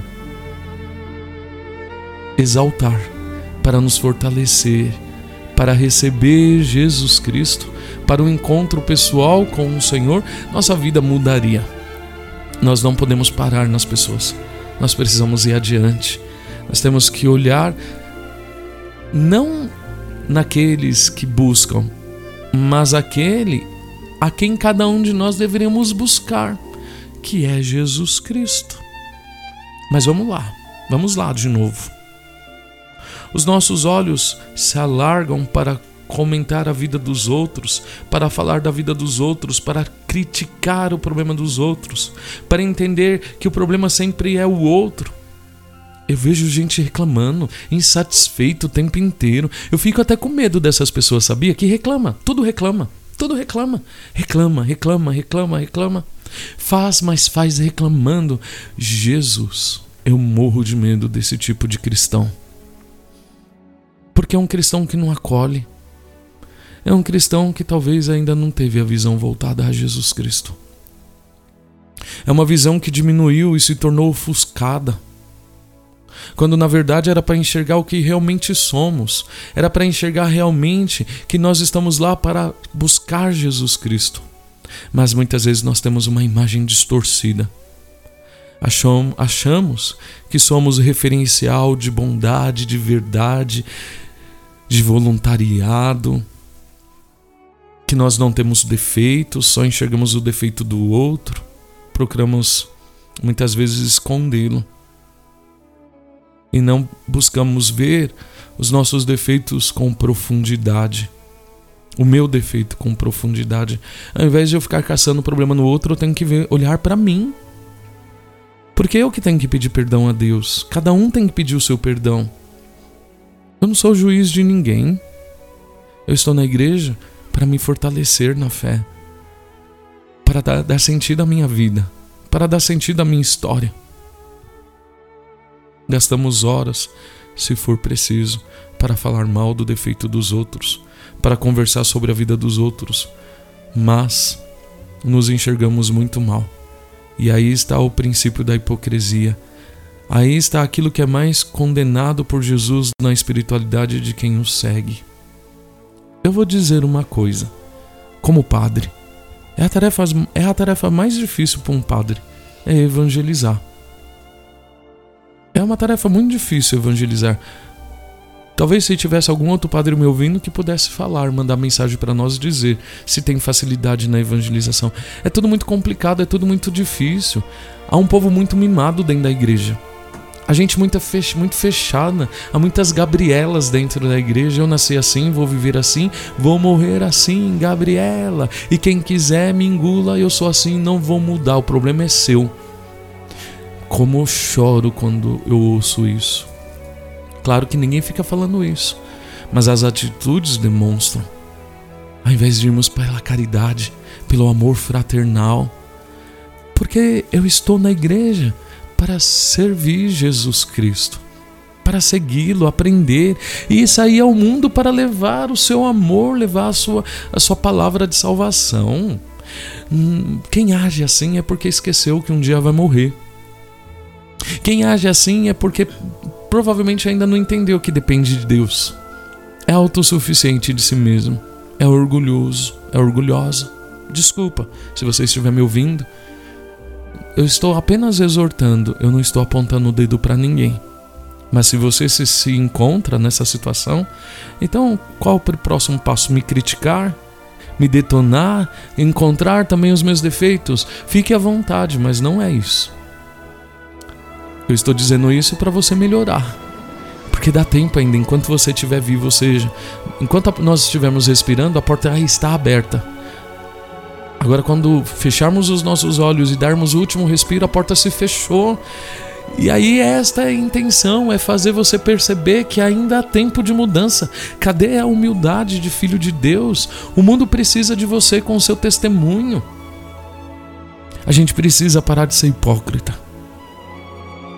exaltar, para nos fortalecer, para receber Jesus Cristo, para um encontro pessoal com o Senhor, nossa vida mudaria. Nós não podemos parar nas pessoas. Nós precisamos ir adiante. Nós temos que olhar não naqueles que buscam, mas aquele a quem cada um de nós deveríamos buscar, que é Jesus Cristo. Mas vamos lá, vamos lá de novo. Os nossos olhos se alargam para comentar a vida dos outros, para falar da vida dos outros, para criticar o problema dos outros, para entender que o problema sempre é o outro. Eu vejo gente reclamando, insatisfeito o tempo inteiro. Eu fico até com medo dessas pessoas, sabia? Que reclama, tudo reclama, tudo reclama. Reclama, reclama, reclama, reclama. Faz, mas faz reclamando. Jesus, eu morro de medo desse tipo de cristão. Porque é um cristão que não acolhe. É um cristão que talvez ainda não teve a visão voltada a Jesus Cristo. É uma visão que diminuiu e se tornou ofuscada quando na verdade era para enxergar o que realmente somos, era para enxergar realmente que nós estamos lá para buscar Jesus Cristo. Mas muitas vezes nós temos uma imagem distorcida. Achamos que somos referencial de bondade, de verdade, de voluntariado, que nós não temos defeitos, só enxergamos o defeito do outro, procuramos muitas vezes escondê-lo e não buscamos ver os nossos defeitos com profundidade. O meu defeito com profundidade. Ao invés de eu ficar caçando problema no outro, eu tenho que ver, olhar para mim. Porque eu que tenho que pedir perdão a Deus. Cada um tem que pedir o seu perdão. Eu não sou juiz de ninguém. Eu estou na igreja para me fortalecer na fé, para dar, dar sentido à minha vida, para dar sentido à minha história. Gastamos horas, se for preciso, para falar mal do defeito dos outros, para conversar sobre a vida dos outros, mas nos enxergamos muito mal. E aí está o princípio da hipocrisia. Aí está aquilo que é mais condenado por Jesus na espiritualidade de quem o segue. Eu vou dizer uma coisa, como padre, é a tarefa, é a tarefa mais difícil para um padre, é evangelizar. É uma tarefa muito difícil evangelizar. Talvez se tivesse algum outro padre me ouvindo que pudesse falar, mandar mensagem para nós dizer se tem facilidade na evangelização. É tudo muito complicado, é tudo muito difícil. Há um povo muito mimado dentro da igreja. A gente muito, fech muito fechada. Há muitas Gabrielas dentro da igreja. Eu nasci assim, vou viver assim, vou morrer assim, Gabriela. E quem quiser me engula, eu sou assim, não vou mudar. O problema é seu. Como eu choro quando eu ouço isso. Claro que ninguém fica falando isso, mas as atitudes demonstram. Ao invés de irmos pela caridade, pelo amor fraternal, porque eu estou na igreja para servir Jesus Cristo, para segui-lo, aprender e sair ao mundo para levar o seu amor, levar a sua, a sua palavra de salvação. Hum, quem age assim é porque esqueceu que um dia vai morrer. Quem age assim é porque provavelmente ainda não entendeu que depende de Deus. É autossuficiente de si mesmo. É orgulhoso. É orgulhosa. Desculpa se você estiver me ouvindo. Eu estou apenas exortando, eu não estou apontando o dedo para ninguém. Mas se você se, se encontra nessa situação, então qual o próximo passo? Me criticar? Me detonar? Encontrar também os meus defeitos? Fique à vontade, mas não é isso. Eu estou dizendo isso para você melhorar. Porque dá tempo ainda, enquanto você estiver vivo, ou seja, enquanto nós estivermos respirando, a porta está aberta. Agora, quando fecharmos os nossos olhos e darmos o último respiro, a porta se fechou. E aí, esta é a intenção: é fazer você perceber que ainda há tempo de mudança. Cadê a humildade de filho de Deus? O mundo precisa de você com o seu testemunho. A gente precisa parar de ser hipócrita.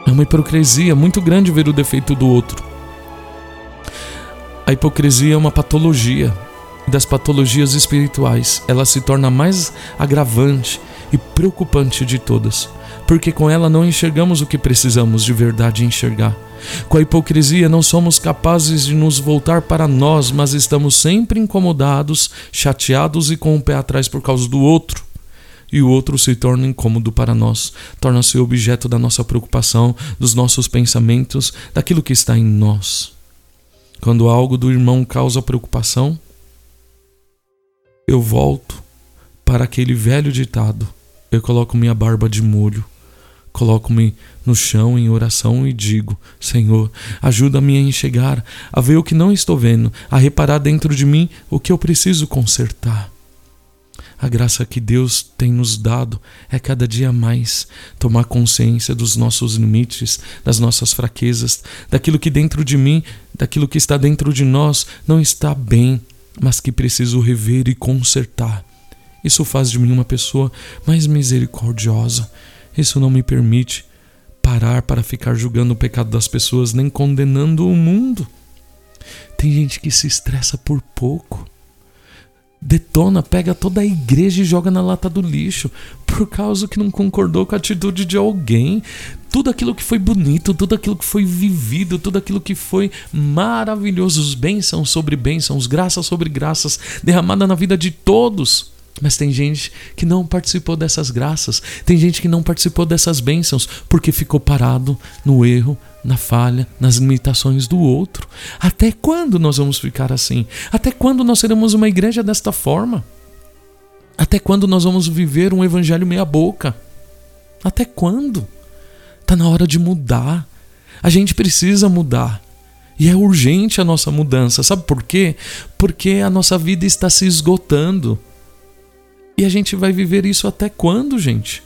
É uma hipocrisia muito grande ver o defeito do outro. A hipocrisia é uma patologia das patologias espirituais. Ela se torna mais agravante e preocupante de todas, porque com ela não enxergamos o que precisamos de verdade enxergar. Com a hipocrisia não somos capazes de nos voltar para nós, mas estamos sempre incomodados, chateados e com o pé atrás por causa do outro. E o outro se torna incômodo para nós, torna-se objeto da nossa preocupação, dos nossos pensamentos, daquilo que está em nós. Quando algo do irmão causa preocupação, eu volto para aquele velho ditado. Eu coloco minha barba de molho, coloco-me no chão em oração e digo: Senhor, ajuda-me a enxergar, a ver o que não estou vendo, a reparar dentro de mim o que eu preciso consertar. A graça que Deus tem nos dado é cada dia mais tomar consciência dos nossos limites, das nossas fraquezas, daquilo que dentro de mim, daquilo que está dentro de nós não está bem, mas que preciso rever e consertar. Isso faz de mim uma pessoa mais misericordiosa. Isso não me permite parar para ficar julgando o pecado das pessoas nem condenando o mundo. Tem gente que se estressa por pouco. Detona, pega toda a igreja e joga na lata do lixo por causa que não concordou com a atitude de alguém. Tudo aquilo que foi bonito, tudo aquilo que foi vivido, tudo aquilo que foi maravilhoso, os bênçãos sobre bênçãos, graças sobre graças, derramada na vida de todos. Mas tem gente que não participou dessas graças, tem gente que não participou dessas bênçãos porque ficou parado no erro, na falha, nas limitações do outro. Até quando nós vamos ficar assim? Até quando nós seremos uma igreja desta forma? Até quando nós vamos viver um evangelho meia-boca? Até quando? Está na hora de mudar. A gente precisa mudar. E é urgente a nossa mudança. Sabe por quê? Porque a nossa vida está se esgotando. E a gente vai viver isso até quando, gente?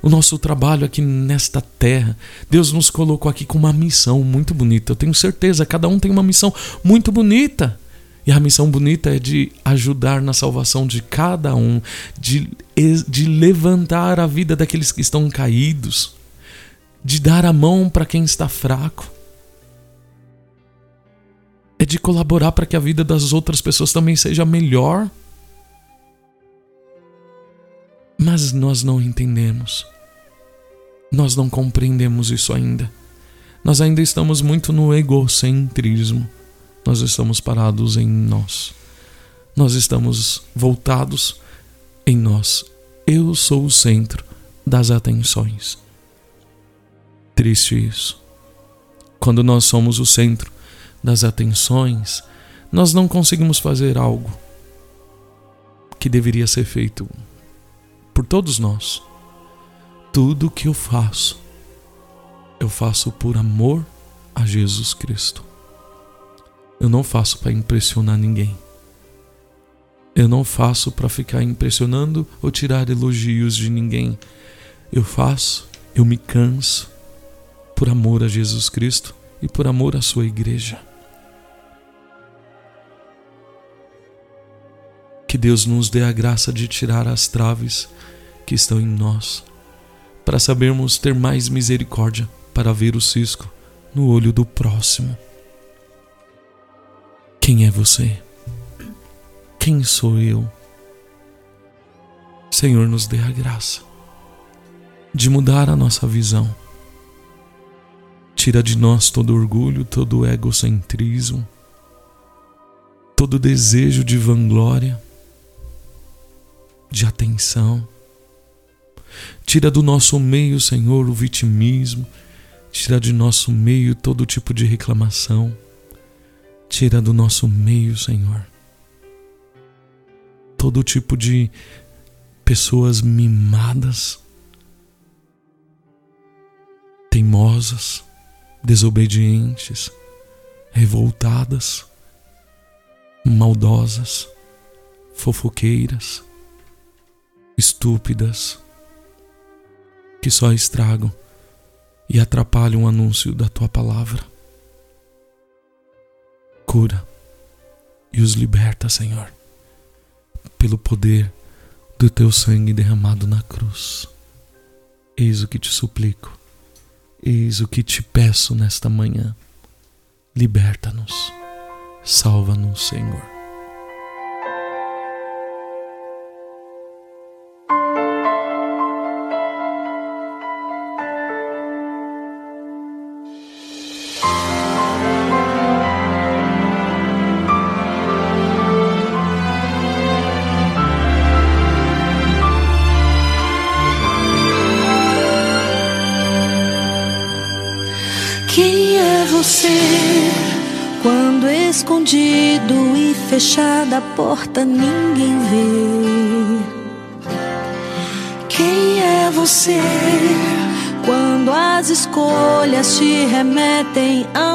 O nosso trabalho aqui nesta terra, Deus nos colocou aqui com uma missão muito bonita. Eu tenho certeza, cada um tem uma missão muito bonita. E a missão bonita é de ajudar na salvação de cada um, de, de levantar a vida daqueles que estão caídos, de dar a mão para quem está fraco. É de colaborar para que a vida das outras pessoas também seja melhor. Mas nós não entendemos. Nós não compreendemos isso ainda. Nós ainda estamos muito no egocentrismo. Nós estamos parados em nós. Nós estamos voltados em nós. Eu sou o centro das atenções. Triste isso. Quando nós somos o centro das atenções, nós não conseguimos fazer algo que deveria ser feito por todos nós. Tudo que eu faço, eu faço por amor a Jesus Cristo. Eu não faço para impressionar ninguém. Eu não faço para ficar impressionando ou tirar elogios de ninguém. Eu faço, eu me canso por amor a Jesus Cristo e por amor à sua igreja. Que Deus nos dê a graça de tirar as traves que estão em nós, para sabermos ter mais misericórdia para ver o cisco no olho do próximo. Quem é você? Quem sou eu? Senhor, nos dê a graça de mudar a nossa visão. Tira de nós todo orgulho, todo egocentrismo, todo desejo de vanglória de atenção. Tira do nosso meio, Senhor, o vitimismo. Tira de nosso meio todo tipo de reclamação. Tira do nosso meio, Senhor, todo tipo de pessoas mimadas, teimosas, desobedientes, revoltadas, maldosas, fofoqueiras, estúpidas, que só estragam e atrapalham o anúncio da tua palavra. Cura e os liberta, Senhor, pelo poder do teu sangue derramado na cruz. Eis o que te suplico, eis o que te peço nesta manhã. Liberta-nos, salva-nos, Senhor. Porta ninguém vê. Quem é você? Quando as escolhas te remetem a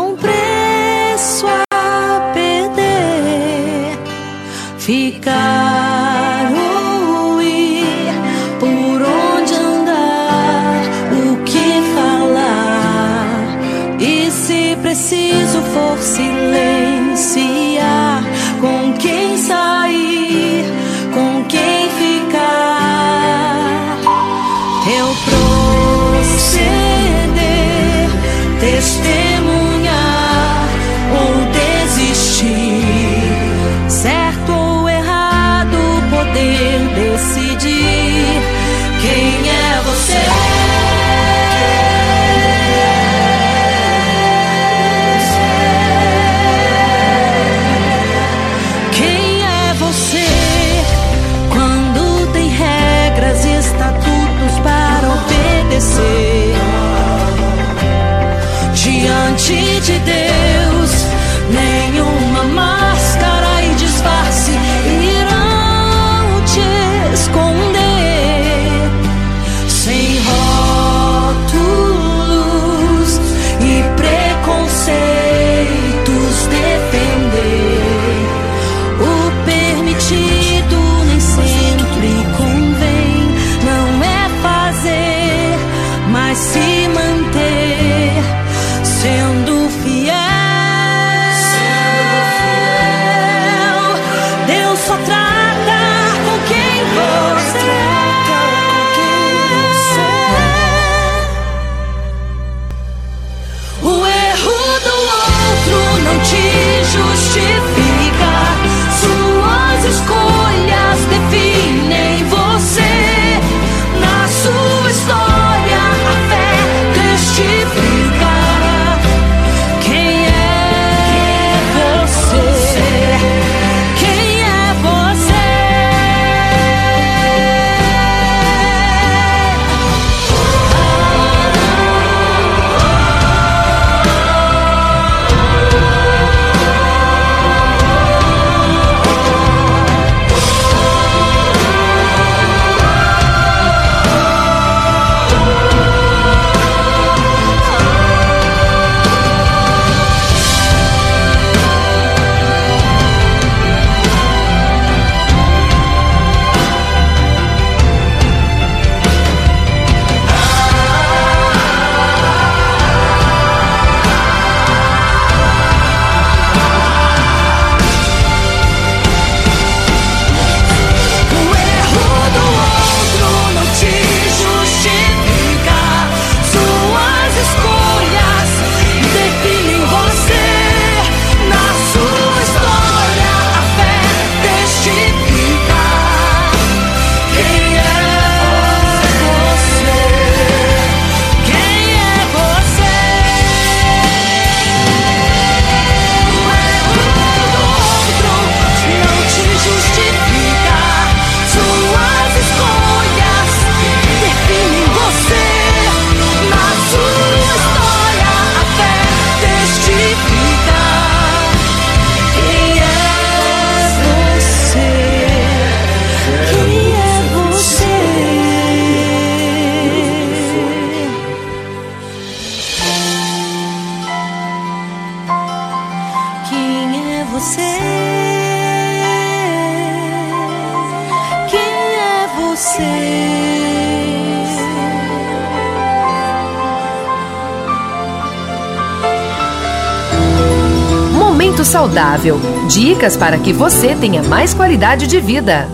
saudável. Dicas para que você tenha mais qualidade de vida.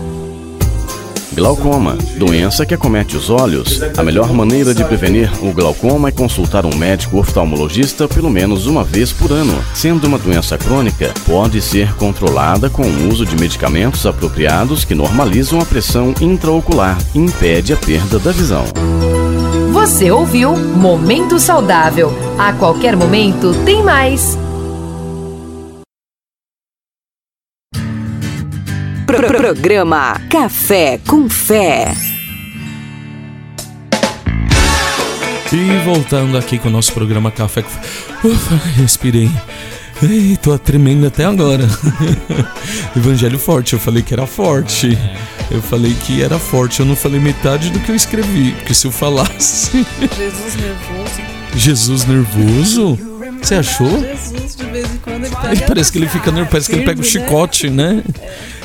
Glaucoma, doença que acomete os olhos. A melhor maneira de prevenir o glaucoma é consultar um médico oftalmologista pelo menos uma vez por ano. Sendo uma doença crônica, pode ser controlada com o uso de medicamentos apropriados que normalizam a pressão intraocular e impede a perda da visão. Você ouviu Momento Saudável. A qualquer momento tem mais. Programa Café com Fé. E voltando aqui com o nosso programa Café com Fé. Ufa, respirei. Ei, tô tremendo até agora. Evangelho forte, eu falei que era forte. Eu falei que era forte, eu não falei metade do que eu escrevi. Porque se eu falasse. Jesus nervoso. Jesus nervoso? Você achou? Jesus, de vez em quando ele pega. parece que ele fica nervoso, parece que ele pega o né? chicote, né?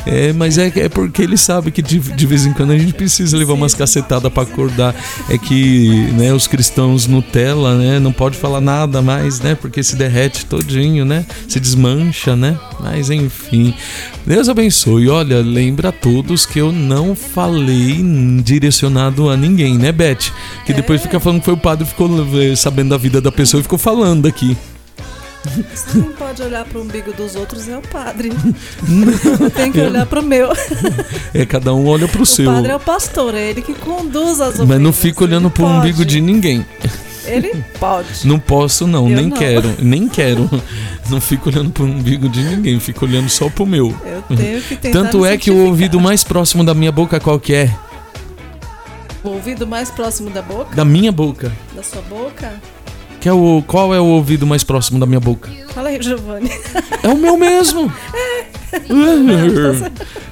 É, mas é, é porque ele sabe que de, de vez em quando a gente precisa levar umas cacetadas pra acordar. É que né, os cristãos Nutella, né? Não pode falar nada mais, né? Porque se derrete todinho, né? Se desmancha, né? Mas enfim. Deus abençoe. Olha, lembra a todos que eu não falei direcionado a ninguém, né, Beth? Que depois fica falando que foi o padre ficou eh, sabendo da vida da pessoa e ficou falando aqui. Você não pode olhar pro umbigo dos outros, é o padre. Tem que olhar pro meu. É, cada um olha pro O seu. padre é o pastor, é ele que conduz as Mas não ovelhas. fico olhando pro pode. umbigo de ninguém. Ele pode. Não posso, não, Eu nem não. quero, nem quero. Não fico olhando pro umbigo de ninguém, fico olhando só pro meu. Eu tenho que tentar Tanto é que o ouvido mais próximo da minha boca qual que é? O ouvido mais próximo da boca? Da minha boca. Da sua boca? Que é o, qual é o ouvido mais próximo da minha boca? Fala aí, Giovanni. É o meu mesmo.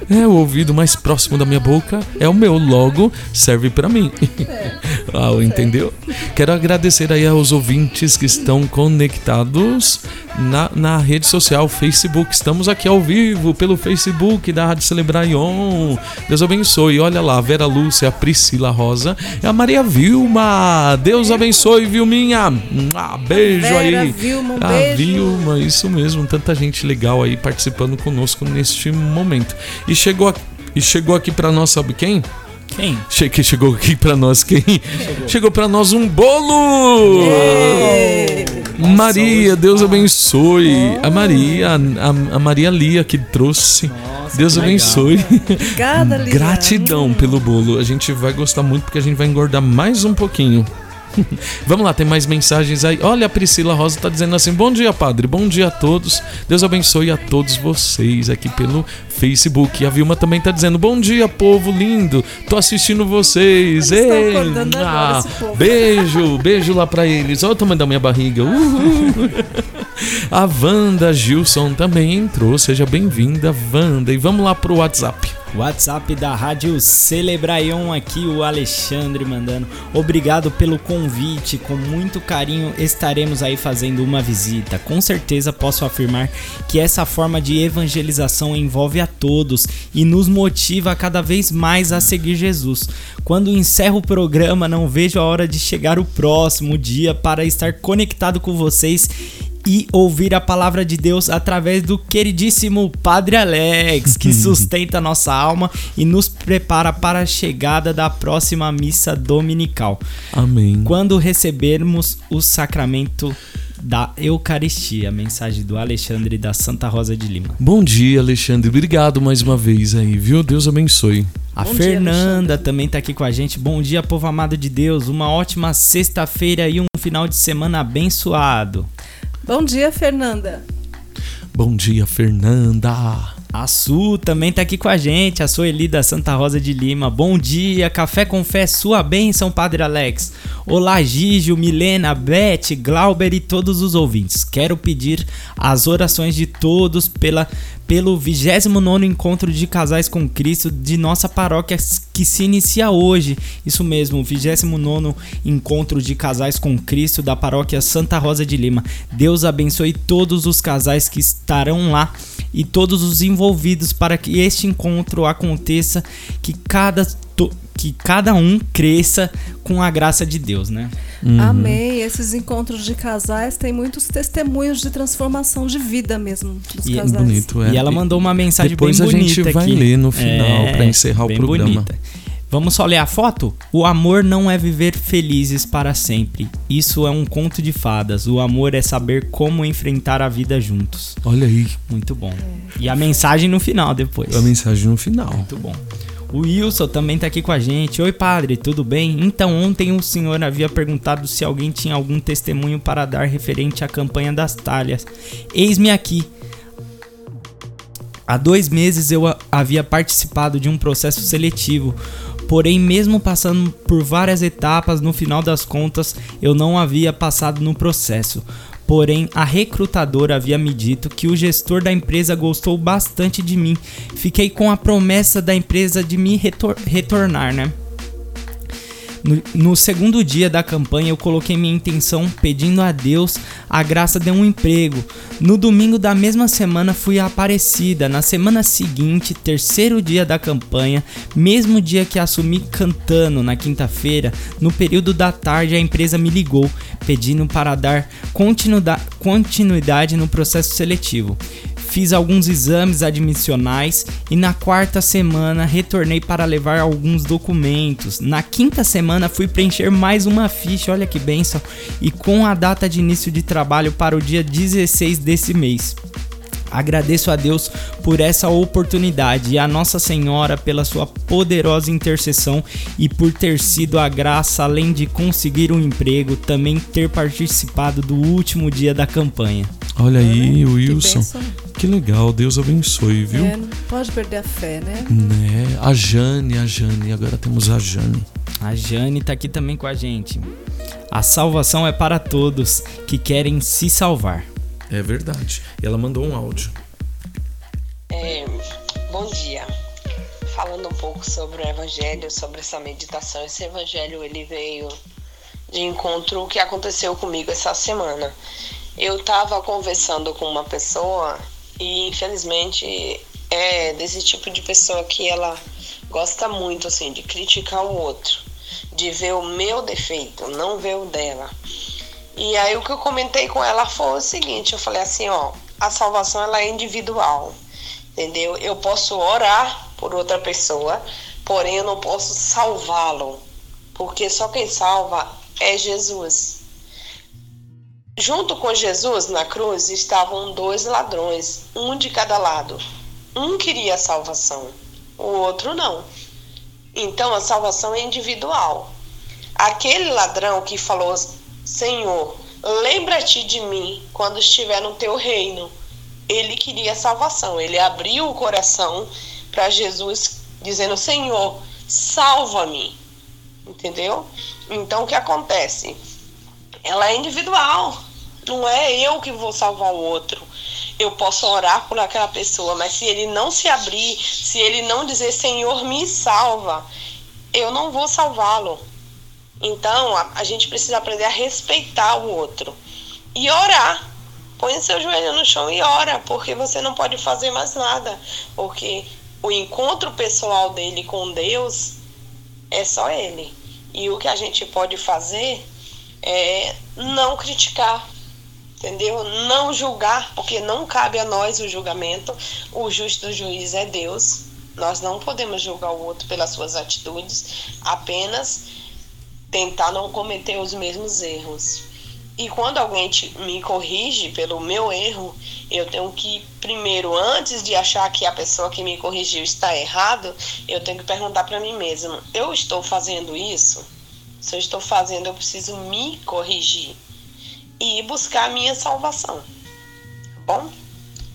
É, o ouvido mais próximo da minha boca é o meu, logo serve pra mim. Ah, entendeu? Quero agradecer aí aos ouvintes que estão conectados na, na rede social Facebook. Estamos aqui ao vivo pelo Facebook da Rádio Celebraion. Deus abençoe. Olha lá, Vera Lúcia, Priscila Rosa e a Maria Vilma. Deus abençoe, Vilminha. Ah, beijo Vera, aí. Vilma, um beijo. Vilma, isso mesmo. Tanta gente legal aí participando conosco neste momento. E chegou, e chegou aqui pra nós, sabe quem? Quem? Che que chegou aqui pra nós quem? Chegou, pra nós um bolo! Maria, Deus abençoe. A Maria, a, a Maria Lia que trouxe. Deus legal. abençoe. Obrigada, Lia. Gratidão pelo bolo. A gente vai gostar muito porque a gente vai engordar mais um pouquinho. Vamos lá, tem mais mensagens aí. Olha, a Priscila Rosa tá dizendo assim: Bom dia, padre. Bom dia a todos. Deus abençoe a todos vocês aqui pelo Facebook. E a Vilma também tá dizendo: Bom dia, povo lindo. Tô assistindo vocês. Ei, ah, beijo, beijo lá pra eles. Olha o tamanho da minha barriga. Uhul. A Wanda Gilson também entrou. Seja bem-vinda, Wanda. E vamos lá pro WhatsApp. WhatsApp da Rádio Celebraion aqui, o Alexandre mandando. Obrigado pelo convite, com muito carinho estaremos aí fazendo uma visita. Com certeza posso afirmar que essa forma de evangelização envolve a todos e nos motiva cada vez mais a seguir Jesus. Quando encerro o programa, não vejo a hora de chegar o próximo dia para estar conectado com vocês e ouvir a palavra de Deus através do queridíssimo Padre Alex, que sustenta a nossa alma e nos prepara para a chegada da próxima missa dominical. Amém. Quando recebermos o sacramento da Eucaristia, mensagem do Alexandre da Santa Rosa de Lima. Bom dia, Alexandre. Obrigado mais uma vez aí, viu? Deus abençoe. A Bom dia, Fernanda também tá aqui com a gente. Bom dia, povo amado de Deus. Uma ótima sexta-feira e um final de semana abençoado. Bom dia, Fernanda. Bom dia, Fernanda. A Su também tá aqui com a gente, a Sueli da Santa Rosa de Lima. Bom dia, café com fé, sua bênção, Padre Alex. Olá, Gígio, Milena, Beth, Glauber e todos os ouvintes. Quero pedir as orações de todos pela, pelo 29 Encontro de Casais com Cristo de nossa paróquia que se inicia hoje. Isso mesmo, o 29 Encontro de Casais com Cristo da paróquia Santa Rosa de Lima. Deus abençoe todos os casais que estarão lá e todos os envolvidos para que este encontro aconteça, que cada, que cada um cresça com a graça de Deus, né? Amém. Esses encontros de casais têm muitos testemunhos de transformação de vida mesmo dos E é casais. bonito, é. E ela mandou uma mensagem Depois bem a bonita gente vai aqui. ler no final É, pra encerrar o programa. bonita. Vamos só ler a foto? O amor não é viver felizes para sempre. Isso é um conto de fadas. O amor é saber como enfrentar a vida juntos. Olha aí. Muito bom. E a mensagem no final depois. A mensagem no final. Muito bom. O Wilson também tá aqui com a gente. Oi, padre, tudo bem? Então, ontem o senhor havia perguntado se alguém tinha algum testemunho para dar referente à campanha das talhas. Eis-me aqui. Há dois meses eu havia participado de um processo seletivo, porém, mesmo passando por várias etapas, no final das contas eu não havia passado no processo. Porém, a recrutadora havia me dito que o gestor da empresa gostou bastante de mim. Fiquei com a promessa da empresa de me retor- retornar, né? No, no segundo dia da campanha, eu coloquei minha intenção pedindo a Deus a graça de um emprego. No domingo da mesma semana, fui Aparecida. Na semana seguinte, terceiro dia da campanha, mesmo dia que assumi cantando na quinta-feira, no período da tarde, a empresa me ligou pedindo para dar continuida- continuidade no processo seletivo. Fiz alguns exames admissionais e na quarta semana retornei para levar alguns documentos. Na quinta semana fui preencher mais uma ficha, olha que benção, e com a data de início de trabalho para o dia 16 desse mês. Agradeço a Deus por essa oportunidade e a Nossa Senhora pela sua poderosa intercessão e por ter sido a graça, além de conseguir um emprego, também ter participado do último dia da campanha. Olha aí, Wilson. bênção. Que legal, Deus abençoe, viu? É, não pode perder a fé, né? Né? A Jane, a Jane, agora temos a Jane. A Jane tá aqui também com a gente. A salvação é para todos que querem se salvar. É verdade. E ela mandou um áudio. É, bom dia. Falando um pouco sobre o evangelho, sobre essa meditação, esse evangelho ele veio de encontro o que aconteceu comigo essa semana. Eu estava conversando com uma pessoa e infelizmente é desse tipo de pessoa que ela gosta muito assim de criticar o outro, de ver o meu defeito, não ver o dela. E aí o que eu comentei com ela foi o seguinte, eu falei assim, ó, a salvação ela é individual, entendeu? Eu posso orar por outra pessoa, porém eu não posso salvá-lo, porque só quem salva é Jesus. Junto com Jesus na cruz estavam dois ladrões, um de cada lado. Um queria a salvação, o outro não. Então a salvação é individual. Aquele ladrão que falou: Senhor, lembra-te de mim quando estiver no teu reino. Ele queria salvação. Ele abriu o coração para Jesus, dizendo: Senhor, salva-me. Entendeu? Então o que acontece? Ela é individual. Não é eu que vou salvar o outro. Eu posso orar por aquela pessoa, mas se ele não se abrir, se ele não dizer Senhor, me salva, eu não vou salvá-lo. Então a, a gente precisa aprender a respeitar o outro e orar. Põe seu joelho no chão e ora, porque você não pode fazer mais nada. Porque o encontro pessoal dele com Deus é só ele. E o que a gente pode fazer é não criticar, entendeu? Não julgar, porque não cabe a nós o julgamento. O justo juiz é Deus. Nós não podemos julgar o outro pelas suas atitudes, apenas tentar não cometer os mesmos erros. E quando alguém te, me corrige pelo meu erro, eu tenho que, primeiro, antes de achar que a pessoa que me corrigiu está errado, eu tenho que perguntar para mim mesmo: eu estou fazendo isso? Se eu estou fazendo, eu preciso me corrigir e buscar a minha salvação. Tá bom?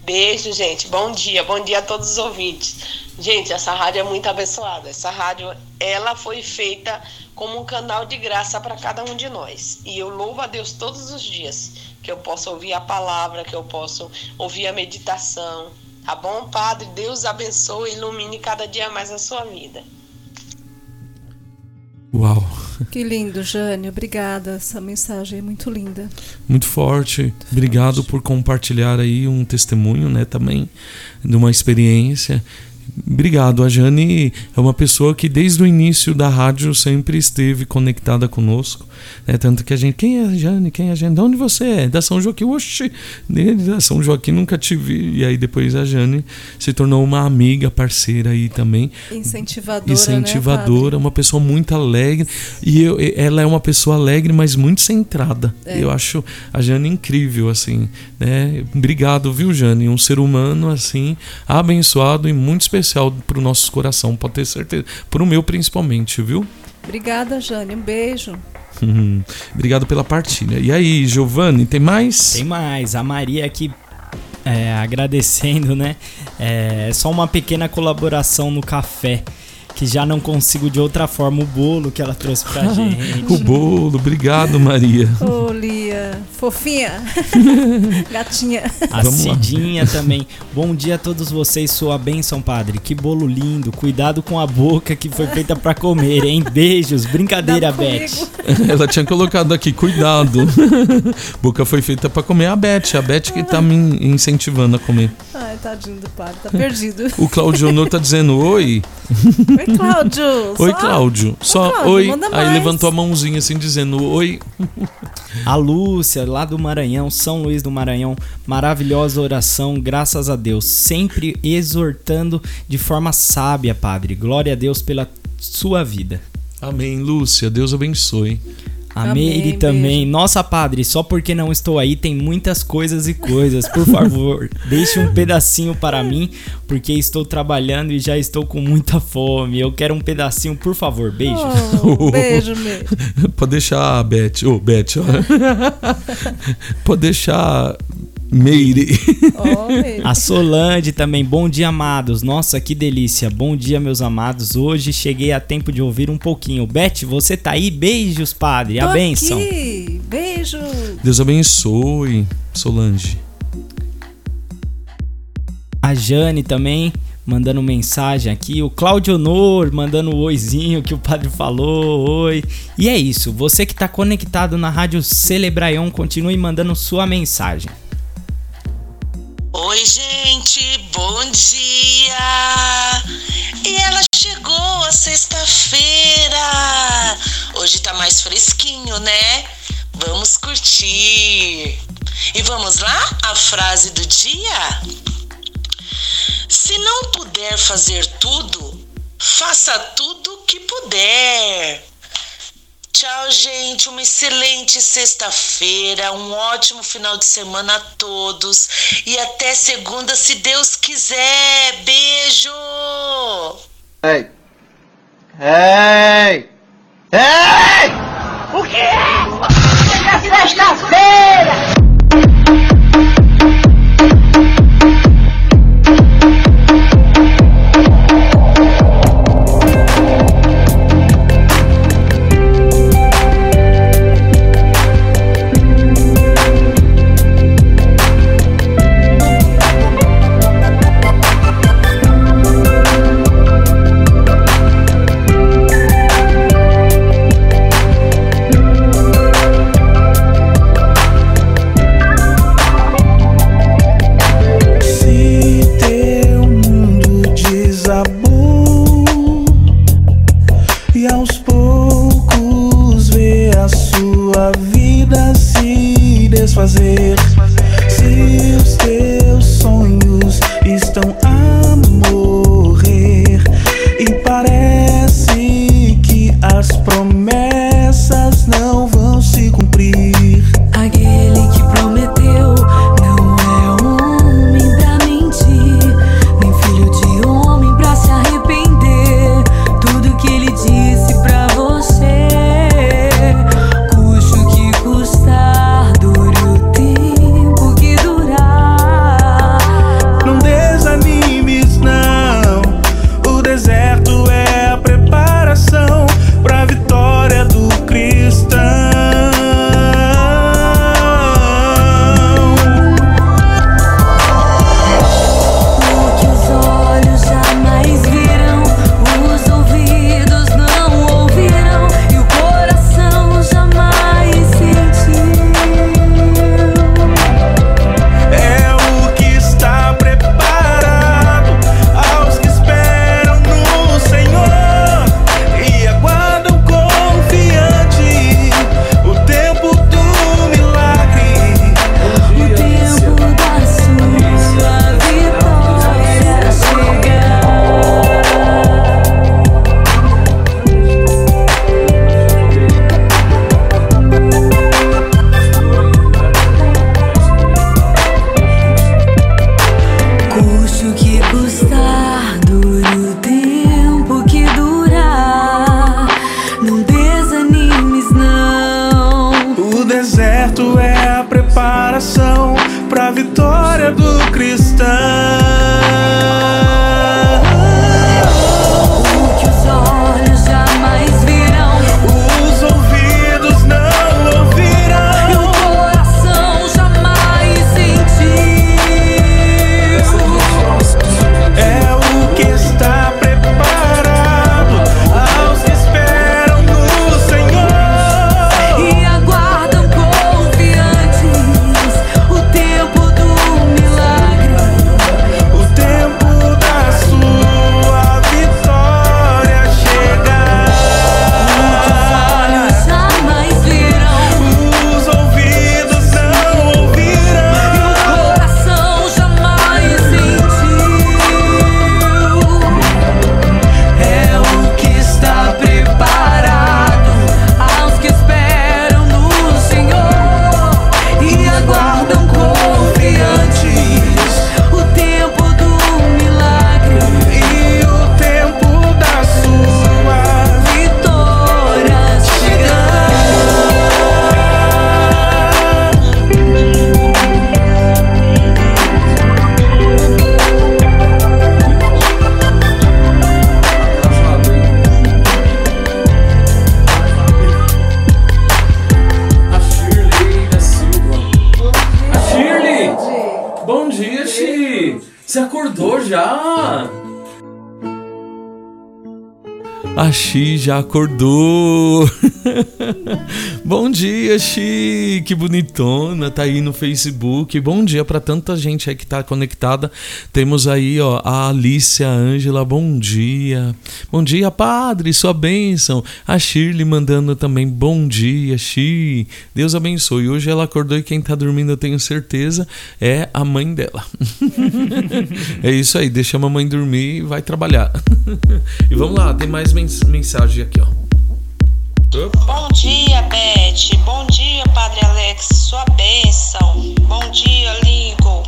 Beijo, gente. Bom dia. Bom dia a todos os ouvintes. Gente, essa rádio é muito abençoada. Essa rádio, ela foi feita como um canal de graça para cada um de nós. E eu louvo a Deus todos os dias que eu posso ouvir a palavra, que eu posso ouvir a meditação. Tá bom, Padre? Deus abençoe e ilumine cada dia mais a sua vida. Uau, Que lindo, Jane. Obrigada. Essa mensagem é muito linda. Muito forte. Obrigado por compartilhar aí um testemunho, né, também de uma experiência. Obrigado. A Jane é uma pessoa que desde o início da rádio sempre esteve conectada conosco. Né? Tanto que a gente. Quem é a Jane? Quem é a Jane? De onde você é? Da São Joaquim. Oxi, dele, da São Joaquim nunca te vi. E aí depois a Jane se tornou uma amiga, parceira aí também. Incentivadora. Incentivadora, né, uma pessoa muito alegre. E eu, ela é uma pessoa alegre, mas muito centrada. É. Eu acho a Jane incrível, assim. Né? Obrigado, viu, Jane? Um ser humano, assim, abençoado e muito especial para o nosso coração, pode ter certeza. Para o meu, principalmente, viu? Obrigada, Jane. Um beijo. Uhum. Obrigado pela partilha. E aí, Giovanni, tem mais? Tem mais. A Maria aqui é, agradecendo, né? É só uma pequena colaboração no café. Que já não consigo de outra forma o bolo que ela trouxe pra gente. o bolo, obrigado, Maria. Ô, Lia, fofinha. Gatinha. A Cidinha também. Bom dia a todos vocês, sua bênção, padre. Que bolo lindo. Cuidado com a boca que foi feita pra comer, hein? Beijos. Brincadeira, Beth. Ela tinha colocado aqui, cuidado. Boca foi feita pra comer a Beth. A Beth que tá me incentivando a comer. Ai, tadinho do padre, tá perdido. O Claudio Honor tá dizendo oi. Oi, Cláudio. Oi, Só- Cláudio. Só Cláudio, oi. manda Aí mais. levantou a mãozinha assim, dizendo oi. A Lúcia, lá do Maranhão, São Luís do Maranhão, maravilhosa oração, graças a Deus. Sempre exortando de forma sábia, Padre. Glória a Deus pela sua vida. Amém, Lúcia. Deus abençoe. A Amém, Meire também. Nossa, Padre, só porque não estou aí tem muitas coisas e coisas. Por favor, deixe um pedacinho para mim, porque estou trabalhando e já estou com muita fome. Eu quero um pedacinho, por favor. Beijo. Oh, beijo, Meire. Pode deixar a Beth. Ô, Beth, ó. Pode deixar Meire. A Solange também, bom dia, amados. Nossa, que delícia. Bom dia, meus amados. Hoje cheguei a tempo de ouvir um pouquinho. Beth, você tá aí? Beijos, padre. A Tô bênção. aqui. Beijo. Deus abençoe, Solange. A Jane também mandando mensagem aqui. O Claudio Honor mandando o oizinho que o padre falou. Oi. E é isso. Você que tá conectado na rádio Celebraion, continue mandando sua mensagem. Oi, gente, bom dia! E ela chegou a sexta-feira! Hoje tá mais fresquinho, né? Vamos curtir! E vamos lá? A frase do dia? Se não puder fazer tudo, faça tudo que puder. Tchau, gente. Uma excelente sexta-feira, um ótimo final de semana a todos e até segunda, se Deus quiser. Beijo! Ei! Ei! Ei! O que é? Sexta-feira! Xi já acordou. Bom dia, Xi. Que bonitona. Tá aí no Facebook. Bom dia para tanta gente aí que tá conectada. Temos aí, ó, a Alicia Ângela. Bom dia. Bom dia, padre. Sua bênção. A Shirley mandando também bom dia, Xi. Deus abençoe. Hoje ela acordou e quem tá dormindo, eu tenho certeza, é a mãe dela. é isso aí. Deixa a mamãe dormir e vai trabalhar. e vamos lá, tem mais mens mensagem aqui, ó. Bom dia, Beth. Bom dia, Padre Alex. Sua bênção. Bom dia, Lincoln.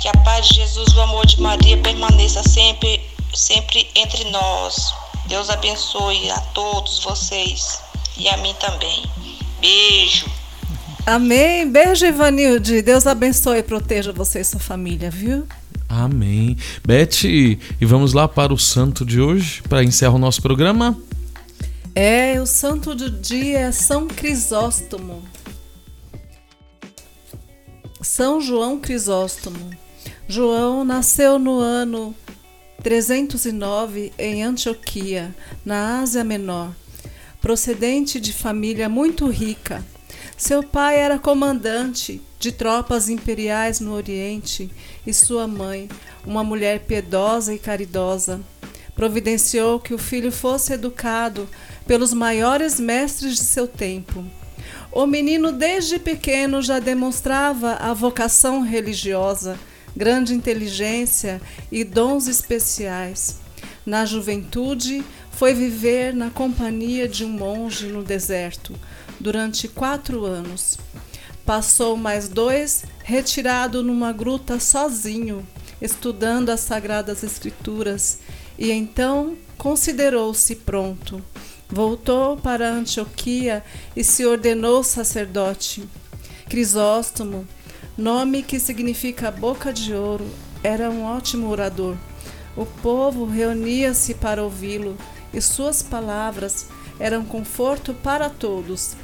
Que a paz de Jesus e o amor de Maria permaneça sempre, sempre entre nós. Deus abençoe a todos vocês e a mim também. Beijo. Amém. Beijo, Ivanilde. Deus abençoe e proteja você e sua família, viu? Amém. Beth, e vamos lá para o santo de hoje, para encerrar o nosso programa? É, o santo do dia é São Crisóstomo. São João Crisóstomo. João nasceu no ano 309 em Antioquia, na Ásia Menor, procedente de família muito rica. Seu pai era comandante de tropas imperiais no Oriente e sua mãe, uma mulher piedosa e caridosa, providenciou que o filho fosse educado pelos maiores mestres de seu tempo. O menino, desde pequeno, já demonstrava a vocação religiosa, grande inteligência e dons especiais. Na juventude, foi viver na companhia de um monge no deserto durante quatro anos. Passou mais dois retirado numa gruta sozinho, estudando as Sagradas Escrituras, e então considerou-se pronto. Voltou para Antioquia e se ordenou sacerdote. Crisóstomo, nome que significa boca de ouro, era um ótimo orador. O povo reunia-se para ouvi-lo e suas palavras eram conforto para todos.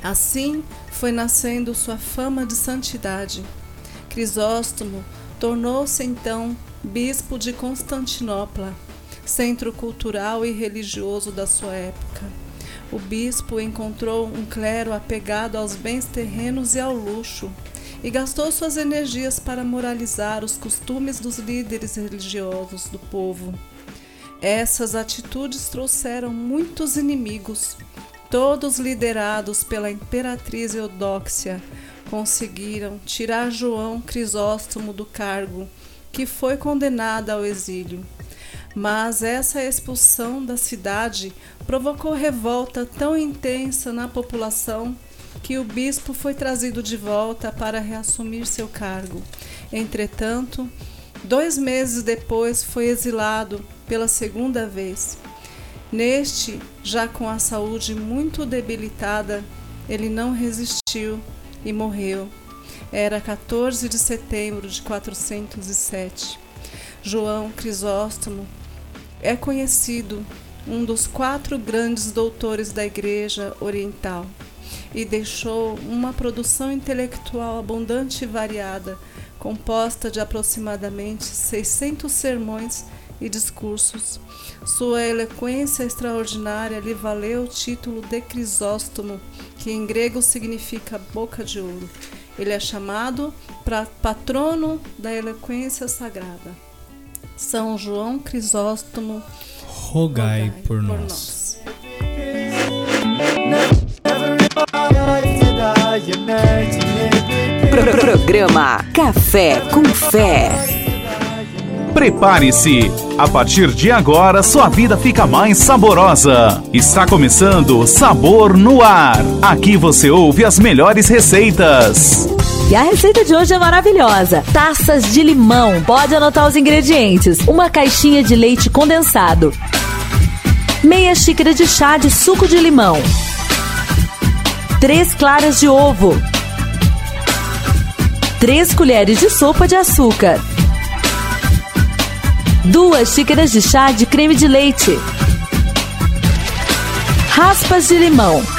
Assim foi nascendo sua fama de santidade. Crisóstomo tornou-se então bispo de Constantinopla, centro cultural e religioso da sua época. O bispo encontrou um clero apegado aos bens terrenos e ao luxo e gastou suas energias para moralizar os costumes dos líderes religiosos do povo. Essas atitudes trouxeram muitos inimigos, todos liderados pela imperatriz Eudóxia, conseguiram tirar João Crisóstomo do cargo, que foi condenado ao exílio. Mas essa expulsão da cidade provocou revolta tão intensa na população que o bispo foi trazido de volta para reassumir seu cargo. Entretanto, Dois meses depois foi exilado pela segunda vez. Neste, já com a saúde muito debilitada, ele não resistiu e morreu. Era 14 de setembro de 407. João Crisóstomo é conhecido um dos quatro grandes doutores da Igreja Oriental e deixou uma produção intelectual abundante e variada, composta de aproximadamente 600 sermões e discursos. Sua eloquência extraordinária lhe valeu o título de Crisóstomo, que em grego significa boca de ouro. Ele é chamado patrono da eloquência sagrada. São João Crisóstomo, Rogai por nós. Pro- Programa Café com Fé. Prepare-se! A partir de agora, sua vida fica mais saborosa. Está começando Sabor no Ar. Aqui você ouve as melhores receitas. E a receita de hoje é maravilhosa. Taças de limão. Pode anotar os ingredientes. Uma caixinha de leite condensado. Meia xícara de chá de suco de limão. Três claras de ovo. Três colheres de sopa de açúcar. Duas xícaras de chá de creme de leite. Raspas de limão.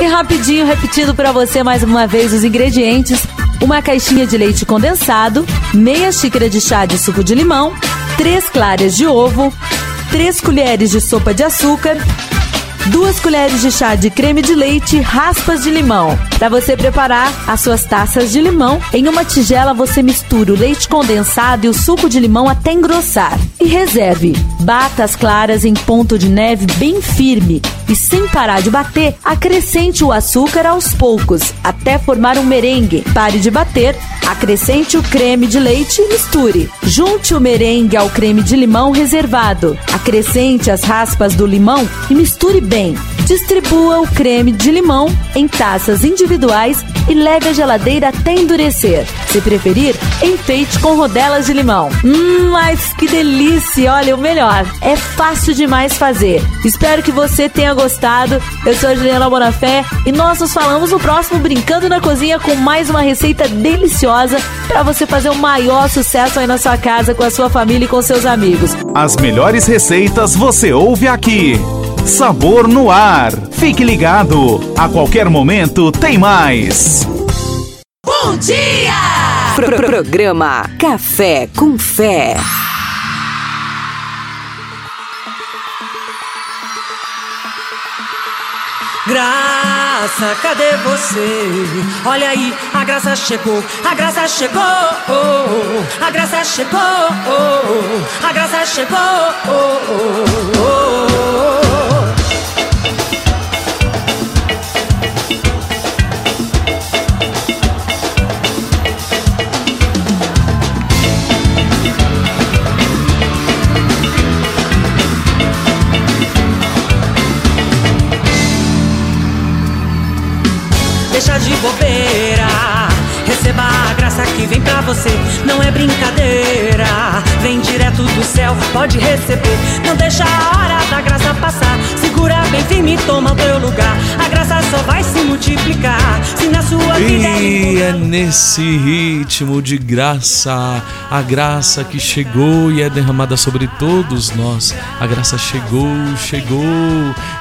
E rapidinho, repetindo para você mais uma vez os ingredientes: uma caixinha de leite condensado, meia xícara de chá de suco de limão, três claras de ovo, três colheres de sopa de açúcar, duas colheres de chá de creme de leite, raspas de limão. Para você preparar as suas taças de limão, em uma tigela você mistura o leite condensado e o suco de limão até engrossar. E reserve. Bata as claras em ponto de neve bem firme e sem parar de bater, acrescente o açúcar aos poucos até formar um merengue. Pare de bater, acrescente o creme de leite e misture. Junte o merengue ao creme de limão reservado. Acrescente as raspas do limão e misture bem. Distribua o creme de limão em taças individuais e leve à geladeira até endurecer. Se preferir, enfeite com rodelas de limão. Hum, mas que delícia! Olha, o melhor, é fácil demais fazer. Espero que você tenha gostado. Eu sou a Juliana Bonafé e nós nos falamos no próximo Brincando na Cozinha com mais uma receita deliciosa para você fazer o maior sucesso aí na sua casa com a sua família e com seus amigos. As melhores receitas você ouve aqui. Sabor no Ar. Fique ligado. A qualquer momento tem mais. Bom dia! Pro- pro- Programa Café com Fé. Graça, cadê você? Olha aí, a graça chegou, a graça chegou, oh, a graça chegou, oh, a graça chegou. oh, Deixa de bobeira. Receba a graça que vem pra você. Não é brincadeira. Vem direto do céu, pode receber. Não deixa a hora da graça passar. Segura bem firme, toma o teu lugar. A graça só vai se multiplicar. Se na sua vida é E é nesse ritmo de graça, a graça que chegou e é derramada sobre todos nós. A graça chegou, chegou.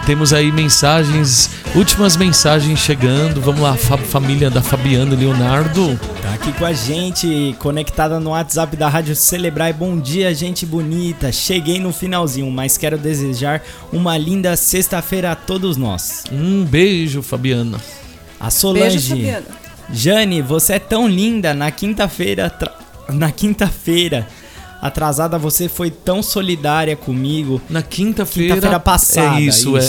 Temos aí mensagens, últimas mensagens chegando. Vamos lá, fa- família da Fabiana e Tá aqui com a gente, conectada no WhatsApp da Rádio Celebrar. Bom dia, gente bonita. Cheguei no finalzinho, mas quero desejar uma linda sexta-feira a todos nós. Um beijo, Fabiana. A Solange. Beijo, Fabiana. Jane, você é tão linda. Na quinta-feira, tra- na quinta-feira atrasada, você foi tão solidária comigo. Na quinta-feira. Quinta-feira passada. É isso, é.